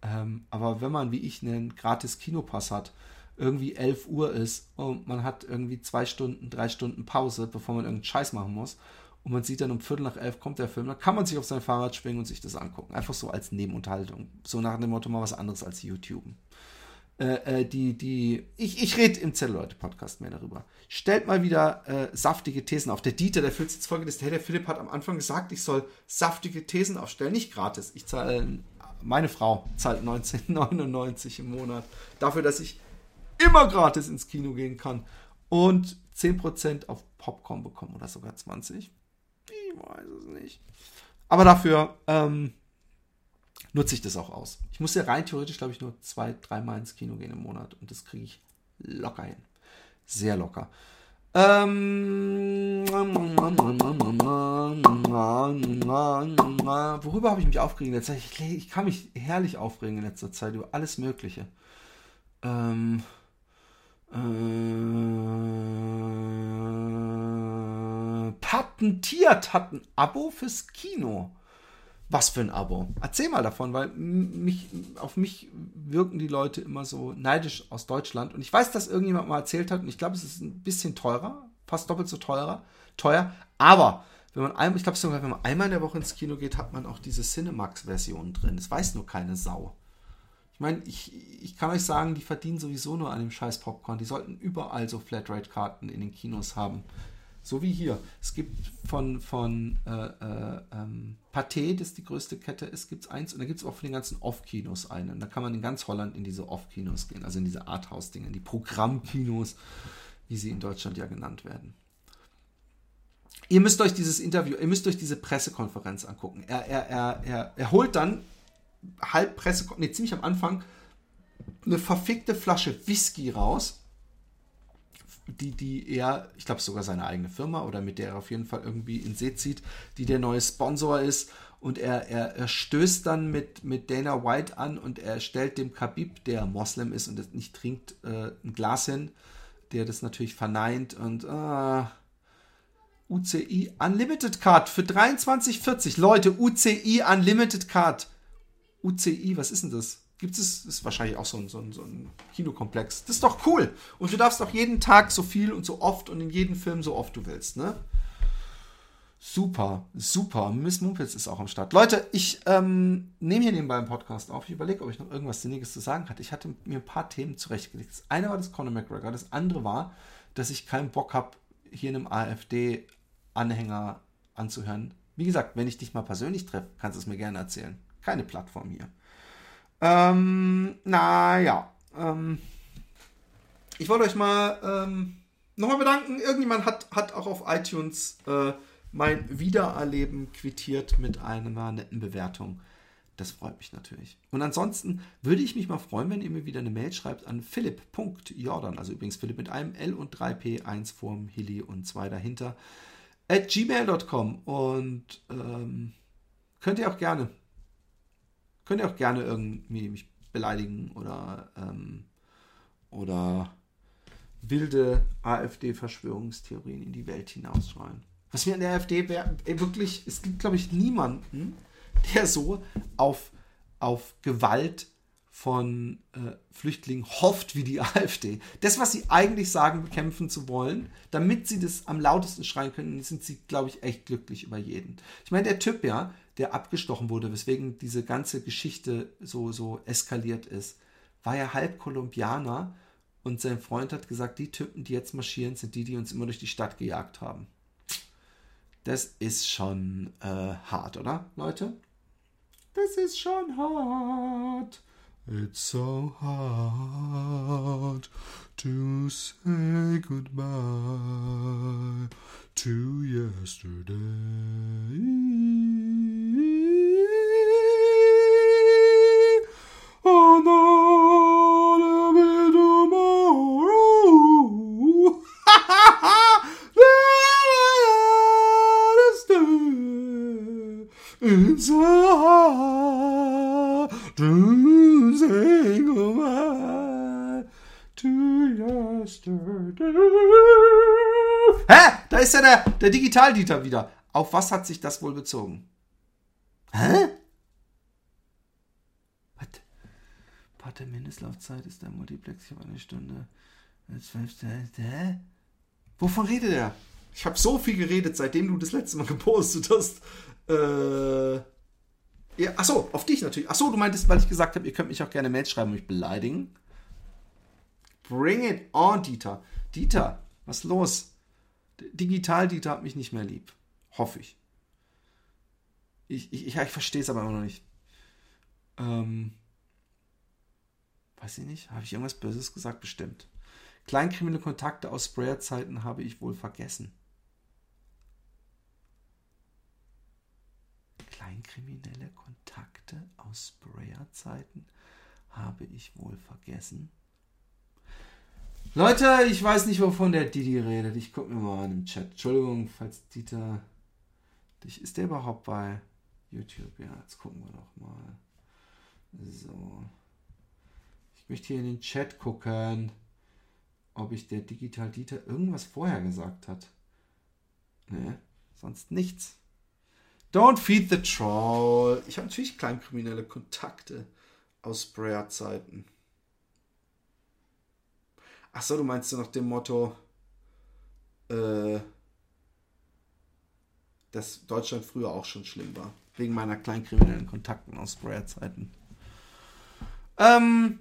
Ähm, aber wenn man, wie ich, einen gratis Kinopass hat, irgendwie 11 Uhr ist und man hat irgendwie zwei Stunden, drei Stunden Pause, bevor man irgendeinen Scheiß machen muss und man sieht dann um Viertel nach elf kommt der Film, dann kann man sich auf sein Fahrrad schwingen und sich das angucken. Einfach so als Nebenunterhaltung. So nach dem Motto mal was anderes als YouTube. Äh, äh, die, die, ich, ich rede im Zelluleute-Podcast mehr darüber. Stellt mal wieder äh, saftige Thesen auf. Der Dieter, der führt jetzt folgendes, hey, der Philipp hat am Anfang gesagt, ich soll saftige Thesen aufstellen, nicht gratis. Ich zahle, meine Frau zahlt 19,99 im Monat dafür, dass ich immer gratis ins Kino gehen kann und 10% auf Popcorn bekomme oder sogar 20. Ich weiß es nicht. Aber dafür, ähm, nutze ich das auch aus. Ich muss ja rein theoretisch, glaube ich, nur zwei, dreimal ins Kino gehen im Monat und das kriege ich locker hin. Sehr locker. Ähm, worüber habe ich mich aufgeregt in letzter Zeit? Ich, kann mich herrlich aufregen in letzter Zeit über alles Mögliche. Ähm, äh, patentiert hat ein Abo fürs Kino. Was für ein Abo? Erzähl mal davon, weil mich, auf mich wirken die Leute immer so neidisch aus Deutschland. Und ich weiß, dass irgendjemand mal erzählt hat, und ich glaube, es ist ein bisschen teurer, fast doppelt so teurer, teuer. Aber wenn man einmal, ich glaube sogar, wenn man einmal in der Woche ins Kino geht, hat man auch diese Cinemax-Version drin. Das weiß nur keine Sau. Ich meine, ich, ich kann euch sagen, die verdienen sowieso nur an dem scheiß Popcorn. Die sollten überall so Flatrate-Karten in den Kinos haben. So wie hier. Es gibt von, von äh, äh, ähm, Pathé, das die größte Kette ist, gibt es eins. Und da gibt es auch von den ganzen Off-Kinos einen. Da kann man in ganz Holland in diese Off-Kinos gehen, also in diese Arthouse-Dinge, die Programmkinos, wie sie in Deutschland ja genannt werden. Ihr müsst euch dieses Interview, ihr müsst euch diese Pressekonferenz angucken. Er, er, er, er, er holt dann halb Pressekonferenz, nee, ziemlich am Anfang, eine verfickte Flasche Whisky raus die, die er, ich glaube sogar seine eigene Firma oder mit der er auf jeden Fall irgendwie in See zieht, die der neue Sponsor ist. Und er, er, er stößt dann mit, mit Dana White an und er stellt dem Khabib, der Moslem ist und nicht trinkt, äh, ein Glas hin, der das natürlich verneint und äh, UCI Unlimited Card für 23,40. Leute, UCI Unlimited Card. UCI, was ist denn das? Gibt es, ist wahrscheinlich auch so ein, so, ein, so ein Kinokomplex. Das ist doch cool. Und du darfst doch jeden Tag so viel und so oft und in jedem Film so oft du willst, ne? Super, super. Miss Mumpitz ist auch am Start. Leute, ich ähm, nehme hier nebenbei einen Podcast auf. Ich überlege, ob ich noch irgendwas Sinniges zu sagen hatte. Ich hatte mir ein paar Themen zurechtgelegt. Das eine war das Conor McGregor. Das andere war, dass ich keinen Bock habe, hier einem AfD-Anhänger anzuhören. Wie gesagt, wenn ich dich mal persönlich treffe, kannst du es mir gerne erzählen. Keine Plattform hier. Ähm, naja. Ähm, ich wollte euch mal ähm, nochmal bedanken. Irgendjemand hat, hat auch auf iTunes äh, mein Wiedererleben quittiert mit einer netten Bewertung. Das freut mich natürlich. Und ansonsten würde ich mich mal freuen, wenn ihr mir wieder eine Mail schreibt an philipp.jordan, also übrigens Philipp mit einem L und 3P, 1 vorm Hilly und 2 dahinter, at gmail.com. Und ähm, könnt ihr auch gerne, könnt ihr auch gerne irgendwie mich beleidigen oder, ähm, oder wilde AfD-Verschwörungstheorien in die Welt hinausschreien. Was mir an der AfD wäre, wirklich, es gibt, glaube ich, niemanden, der so auf, auf Gewalt von äh, Flüchtlingen hofft wie die AfD. Das, was sie eigentlich sagen, bekämpfen zu wollen, damit sie das am lautesten schreien können, sind sie, glaube ich, echt glücklich über jeden. Ich meine, der Typ, ja, der abgestochen wurde, weswegen diese ganze Geschichte so, so eskaliert ist, war ja halb Kolumbianer und sein Freund hat gesagt, die Typen, die jetzt marschieren, sind die, die uns immer durch die Stadt gejagt haben. Das ist schon äh, hart, oder, Leute? Das ist schon hart. It's so hard to say goodbye to yesterday. Tomorrow. It's so hard to say to yesterday. Hä? Da ist ja der, der Digitaldieter wieder. Auf was hat sich das wohl bezogen? Hä? Was? Part der Mindestlaufzeit ist der Multiplex auf eine Stunde. Hä? Wovon redet er? Ich habe so viel geredet, seitdem du das letzte Mal gepostet hast. Äh, ja, achso, auf dich natürlich. Achso, du meintest, weil ich gesagt habe, ihr könnt mich auch gerne Mails schreiben und mich beleidigen. Bring it on, Dieter. Dieter, was ist los? Digital Dieter hat mich nicht mehr lieb. Hoffe ich. Ich, ich, ich, ich verstehe es aber immer noch nicht. Ähm, weiß ich nicht. Habe ich irgendwas Böses gesagt? Bestimmt. Kleinkriminelle Kontakte aus Sprayer-Zeiten habe ich wohl vergessen. Kleinkriminelle Kontakte aus Sprayer-Zeiten habe ich wohl vergessen. Leute, ich weiß nicht, wovon der Didi redet. Ich gucke mir mal an im Chat. Entschuldigung, falls Dieter. Ist der überhaupt bei YouTube? Ja, jetzt gucken wir doch mal. So. Ich möchte hier in den Chat gucken, ob ich der Digital Dieter irgendwas vorher gesagt hat. Ne, sonst nichts. Don't feed the troll. Ich habe natürlich kleinkriminelle Kontakte aus Sprayer-Zeiten. Achso, du meinst so nach dem Motto, äh, dass Deutschland früher auch schon schlimm war. Wegen meiner kleinkriminellen Kontakten aus Sprayer-Zeiten. Ähm.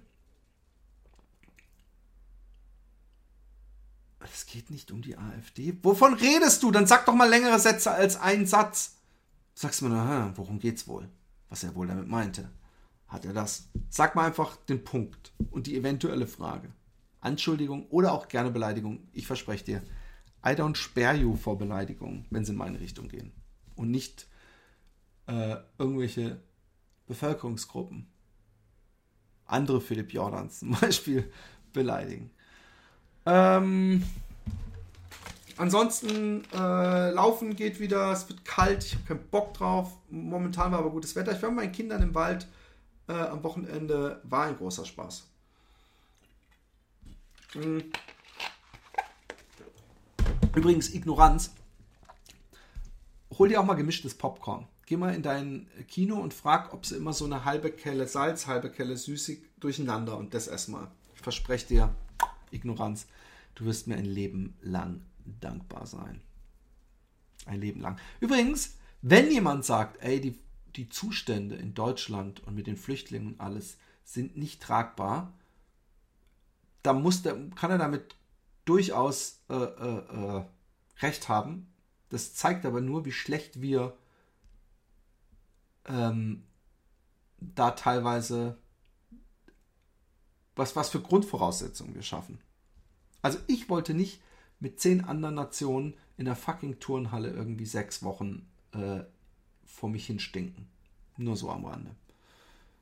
Es geht nicht um die AfD. Wovon redest du? Dann sag doch mal längere Sätze als einen Satz. Sagst mir, aha, worum geht's wohl? Was er wohl damit meinte. Hat er das? Sag mal einfach den Punkt und die eventuelle Frage. Anschuldigung oder auch gerne Beleidigung. Ich verspreche dir, I don't spare you vor Beleidigungen, wenn sie in meine Richtung gehen. Und nicht äh, irgendwelche Bevölkerungsgruppen, andere Philipp Jordans zum Beispiel, beleidigen. Ähm, Ansonsten äh, laufen geht wieder, es wird kalt, ich habe keinen Bock drauf. Momentan war aber gutes Wetter. Ich war mit meinen Kindern im Wald äh, am Wochenende, war ein großer Spaß. Mhm. Übrigens, Ignoranz. Hol dir auch mal gemischtes Popcorn. Geh mal in dein Kino und frag, ob sie immer so eine halbe Kelle Salz, halbe Kelle Süßig durcheinander und das erstmal. Ich verspreche dir, Ignoranz, du wirst mir ein Leben lang dankbar sein. Ein Leben lang. Übrigens, wenn jemand sagt, ey, die, die Zustände in Deutschland und mit den Flüchtlingen und alles sind nicht tragbar, dann muss der, kann er damit durchaus äh, äh, äh, recht haben. Das zeigt aber nur, wie schlecht wir ähm, da teilweise was, was für Grundvoraussetzungen wir schaffen. Also ich wollte nicht mit zehn anderen Nationen in der fucking Turnhalle irgendwie sechs Wochen äh, vor mich hin stinken. Nur so am Rande.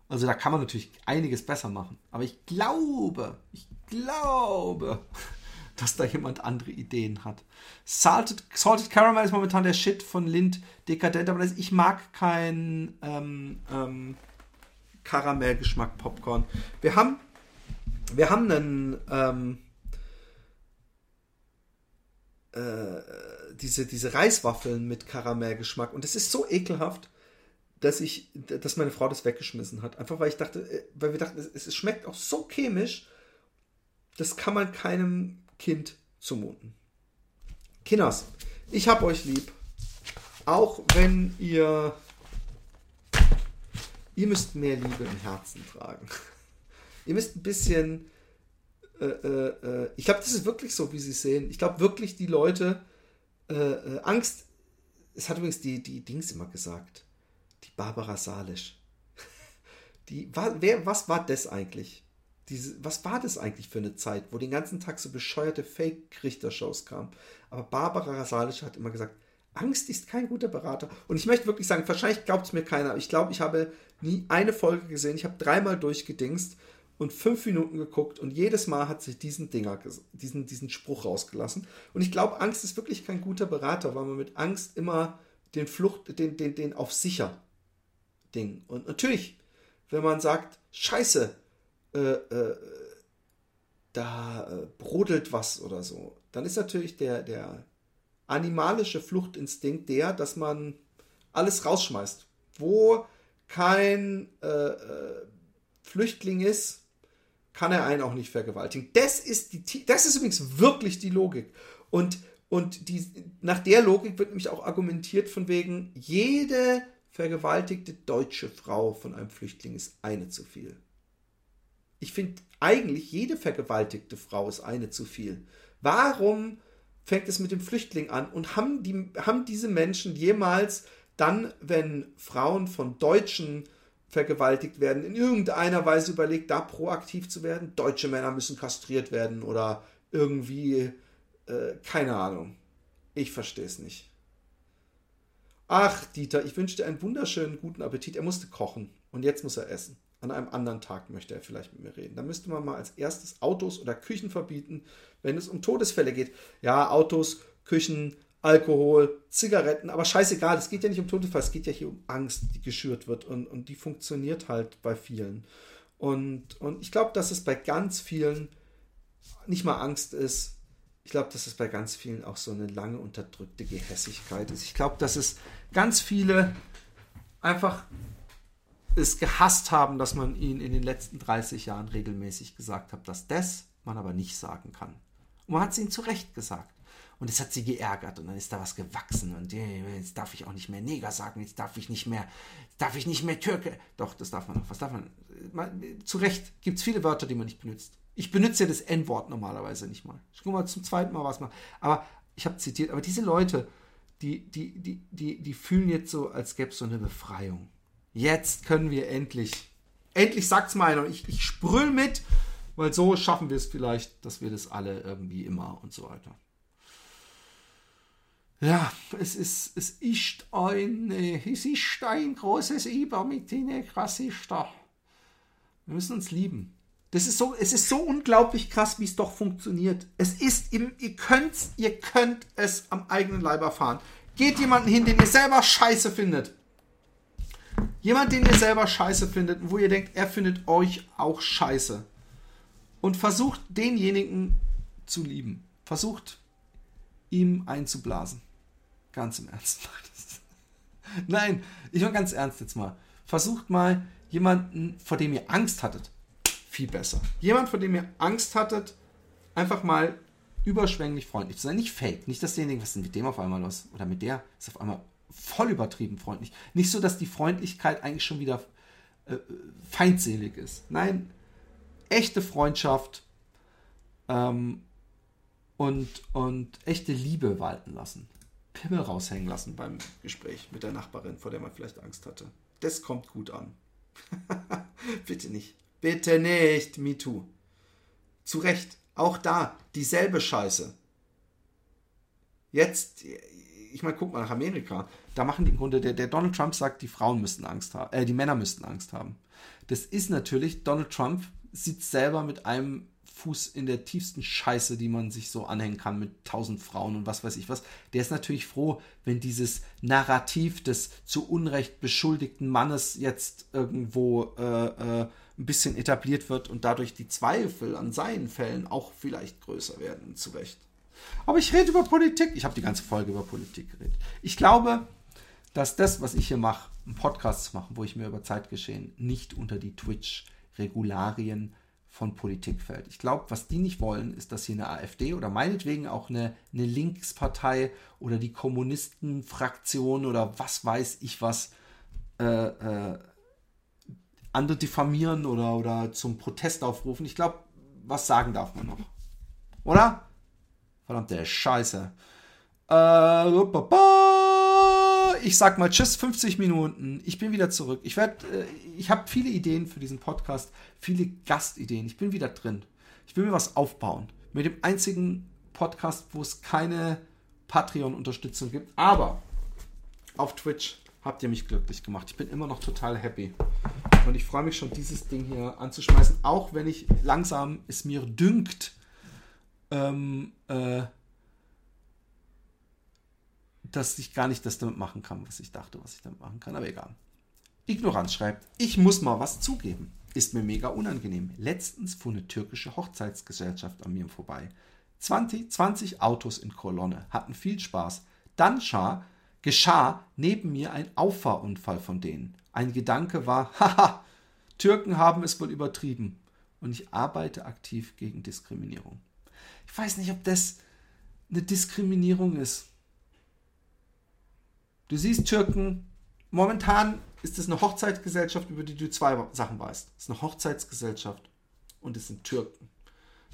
Also da kann man natürlich einiges besser machen. Aber ich glaube, ich glaube, dass da jemand andere Ideen hat. Salted, Salted Caramel ist momentan der Shit von Lind dekadent, aber ich mag keinen ähm, ähm, Karamellgeschmack Popcorn. Wir haben, wir haben einen ähm, äh, diese, diese Reiswaffeln mit Karamellgeschmack und es ist so ekelhaft, dass ich, dass meine Frau das weggeschmissen hat. Einfach weil ich dachte, äh, weil wir dachten, es, es schmeckt auch so chemisch, das kann man keinem Kind zumuten. Kinders, ich hab euch lieb. Auch wenn ihr. Ihr müsst mehr Liebe im Herzen tragen. ihr müsst ein bisschen. Äh, äh, ich glaube, das ist wirklich so, wie sie sehen. Ich glaube wirklich, die Leute. Äh, äh, Angst. Es hat übrigens die, die Dings immer gesagt. Die Barbara Salisch. Die, war, wer, was war das eigentlich? diese, was war das eigentlich für eine Zeit, wo den ganzen Tag so bescheuerte Fake-Richtershows kamen? Aber Barbara Rasalisch hat immer gesagt, Angst ist kein guter Berater. Und ich möchte wirklich sagen, wahrscheinlich glaubt es mir keiner, aber ich glaube, ich habe nie eine Folge gesehen. Ich habe dreimal durchgedingst und fünf Minuten geguckt und jedes Mal hat sich diesen Dinger, diesen, diesen Spruch rausgelassen. Und ich glaube, Angst ist wirklich kein guter Berater, weil man mit Angst immer den Flucht, den, den, den auf sicher Ding. Und natürlich, wenn man sagt, Scheiße, äh, äh, da äh, brodelt was oder so, dann ist natürlich der, der animalische Fluchtinstinkt der, dass man alles rausschmeißt. Wo kein äh, äh, Flüchtling ist, kann er einen auch nicht vergewaltigen. Das ist, die, das ist übrigens wirklich die Logik. Und, und die, nach der Logik wird nämlich auch argumentiert von wegen, jede vergewaltigte deutsche Frau von einem Flüchtling ist eine zu viel ich finde eigentlich jede vergewaltigte Frau ist eine zu viel. Warum fängt es mit dem Flüchtling an? Und haben, die, haben diese Menschen jemals dann, wenn Frauen von Deutschen vergewaltigt werden, in irgendeiner Weise überlegt, da proaktiv zu werden? Deutsche Männer müssen kastriert werden oder irgendwie, äh, keine Ahnung. Ich verstehe es nicht. Ach, Dieter, ich wünsche dir einen wunderschönen guten Appetit. Er musste kochen und jetzt muss er essen. An einem anderen Tag möchte er vielleicht mit mir reden. Da müsste man mal als erstes Autos oder Küchen verbieten, wenn es um Todesfälle geht. Ja, Autos, Küchen, Alkohol, Zigaretten, aber scheißegal, es geht ja nicht um Todesfälle, es geht ja hier um Angst, die geschürt wird und, und die funktioniert halt bei vielen. Und, und ich glaube, dass es bei ganz vielen nicht mal Angst ist, ich glaube, dass es bei ganz vielen auch so eine lange unterdrückte Gehässigkeit ist. Ich glaube, dass es ganz viele einfach es gehasst haben, dass man ihnen in den letzten 30 Jahren regelmäßig gesagt hat, dass das man aber nicht sagen kann. Und man hat es ihnen zu Recht gesagt. Und es hat sie geärgert und dann ist da was gewachsen und jetzt darf ich auch nicht mehr Neger sagen, jetzt darf ich nicht mehr, darf ich nicht mehr Türke. Doch, das darf man noch. Was darf man? man zu Recht gibt es viele Wörter, die man nicht benutzt. Ich benutze ja das N-Wort normalerweise nicht mal. Ich gucke mal zum zweiten Mal was mal. Aber ich habe zitiert, aber diese Leute, die, die, die, die, die fühlen jetzt so, als gäbe es so eine Befreiung. Jetzt können wir endlich. Endlich sagt's mal einer. Ich, ich sprüll mit, weil so schaffen wir es vielleicht, dass wir das alle irgendwie immer und so weiter. Ja, es ist, es ist ein, es ist ein großes Iber mit den Krassister. Wir müssen uns lieben. Das ist so, es ist so unglaublich krass, wie es doch funktioniert. Es ist, ihr, ihr könnt, ihr könnt es am eigenen Leib erfahren. Geht jemanden hin, den ihr selber scheiße findet. Jemand, den ihr selber scheiße findet wo ihr denkt, er findet euch auch scheiße. Und versucht denjenigen zu lieben. Versucht ihm einzublasen. Ganz im Ernst. Nein, ich war ganz ernst jetzt mal. Versucht mal jemanden, vor dem ihr Angst hattet. Viel besser. Jemand, vor dem ihr Angst hattet, einfach mal überschwänglich freundlich zu sein. Nicht fake. Nicht, dass denjenigen, was ist denn mit dem auf einmal los? Oder mit der ist auf einmal voll übertrieben freundlich. Nicht so, dass die Freundlichkeit eigentlich schon wieder äh, feindselig ist. Nein, echte Freundschaft ähm, und, und echte Liebe walten lassen. Pimmel raushängen lassen beim Gespräch mit der Nachbarin, vor der man vielleicht Angst hatte. Das kommt gut an. Bitte nicht. Bitte nicht. Me too. Zu Recht. Auch da dieselbe Scheiße. Jetzt, ich meine, guck mal nach Amerika. Da machen die im Grunde, der, der Donald Trump sagt, die Frauen müssten Angst haben, äh, die Männer müssten Angst haben. Das ist natürlich, Donald Trump sitzt selber mit einem Fuß in der tiefsten Scheiße, die man sich so anhängen kann mit tausend Frauen und was weiß ich was. Der ist natürlich froh, wenn dieses Narrativ des zu Unrecht beschuldigten Mannes jetzt irgendwo äh, äh, ein bisschen etabliert wird und dadurch die Zweifel an seinen Fällen auch vielleicht größer werden, zu Recht. Aber ich rede über Politik. Ich habe die ganze Folge über Politik geredet. Ich glaube, dass das, was ich hier mache, einen Podcast zu machen, wo ich mir über Zeitgeschehen nicht unter die Twitch-Regularien von Politik fällt. Ich glaube, was die nicht wollen, ist, dass hier eine AfD oder meinetwegen auch eine, eine Linkspartei oder die Kommunistenfraktion oder was weiß ich was äh, äh, andere diffamieren oder, oder zum Protest aufrufen. Ich glaube, was sagen darf man noch? Oder? Verdammte Scheiße. Äh, ich sag mal Tschüss, 50 Minuten. Ich bin wieder zurück. Ich werde, äh, ich habe viele Ideen für diesen Podcast, viele Gastideen. Ich bin wieder drin. Ich will mir was aufbauen. Mit dem einzigen Podcast, wo es keine Patreon-Unterstützung gibt. Aber auf Twitch habt ihr mich glücklich gemacht. Ich bin immer noch total happy. Und ich freue mich schon, dieses Ding hier anzuschmeißen, auch wenn ich langsam es mir dünkt, ähm, äh, dass ich gar nicht das damit machen kann, was ich dachte, was ich damit machen kann. Aber egal. Ignoranz schreibt, ich muss mal was zugeben. Ist mir mega unangenehm. Letztens fuhr eine türkische Hochzeitsgesellschaft an mir vorbei. 20, 20 Autos in Kolonne, hatten viel Spaß. Dann schah, geschah neben mir ein Auffahrunfall von denen. Ein Gedanke war, haha, Türken haben es wohl übertrieben. Und ich arbeite aktiv gegen Diskriminierung. Ich weiß nicht, ob das eine Diskriminierung ist. Du siehst Türken, momentan ist es eine Hochzeitsgesellschaft, über die du zwei Sachen weißt. Es ist eine Hochzeitsgesellschaft und es sind Türken.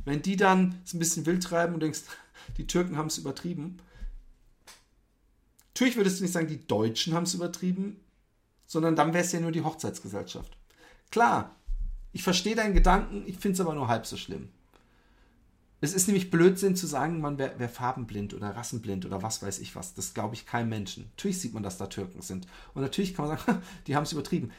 Wenn die dann es ein bisschen wild treiben und denkst, die Türken haben es übertrieben, natürlich würdest du nicht sagen, die Deutschen haben es übertrieben, sondern dann wäre es ja nur die Hochzeitsgesellschaft. Klar, ich verstehe deinen Gedanken, ich finde es aber nur halb so schlimm. Es ist nämlich Blödsinn zu sagen, man wäre wär farbenblind oder rassenblind oder was weiß ich was. Das glaube ich keinem Menschen. Natürlich sieht man, dass da Türken sind. Und natürlich kann man sagen, die haben es übertrieben.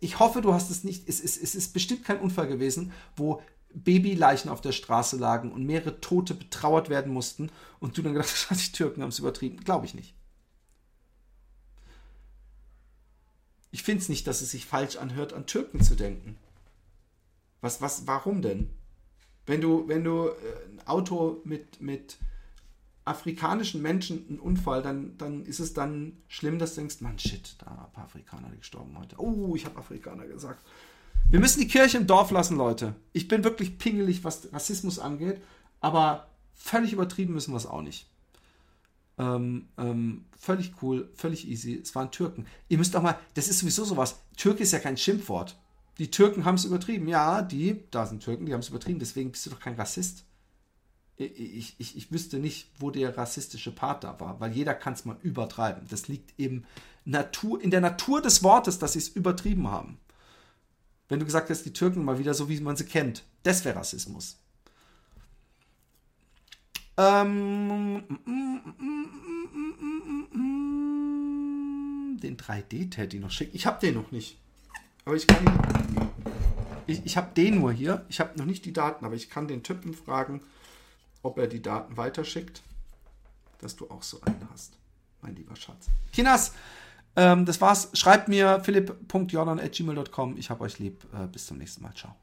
Ich hoffe, du hast es nicht. Es ist, es ist bestimmt kein Unfall gewesen, wo Babyleichen auf der Straße lagen und mehrere Tote betrauert werden mussten und du dann gedacht hast, die Türken haben es übertrieben. Glaube ich nicht. Ich finde es nicht, dass es sich falsch anhört, an Türken zu denken. Was, was, warum denn? Wenn du, wenn du äh, ein Auto mit, mit afrikanischen Menschen einen Unfall, dann, dann ist es dann schlimm, dass du denkst, Mann, shit, da ein paar Afrikaner gestorben heute. Oh, ich habe Afrikaner gesagt. Wir müssen die Kirche im Dorf lassen, Leute. Ich bin wirklich pingelig, was Rassismus angeht, aber völlig übertrieben müssen wir es auch nicht. Ähm, ähm, völlig cool, völlig easy. Es waren Türken. Ihr müsst auch mal, das ist sowieso sowas. Türke ist ja kein Schimpfwort die Türken haben es übertrieben. Ja, die, da sind Türken, die haben es übertrieben, deswegen bist du doch kein Rassist. Ich, ich, ich wüsste nicht, wo der rassistische Part da war, weil jeder kann es mal übertreiben. Das liegt eben Natur, in der Natur des Wortes, dass sie es übertrieben haben. Wenn du gesagt hast, die Türken mal wieder so, wie man sie kennt, das wäre Rassismus. Ähm, den 3D-Teddy noch schicken. Ich habe den noch nicht. Aber ich kann. Ich, ich habe den nur hier. Ich habe noch nicht die Daten, aber ich kann den Typen fragen, ob er die Daten weiterschickt, dass du auch so einen hast, mein lieber Schatz. Kinas, ähm, das war's. Schreibt mir philipp.jordan.gmail.com. Ich habe euch lieb. Äh, bis zum nächsten Mal. Ciao.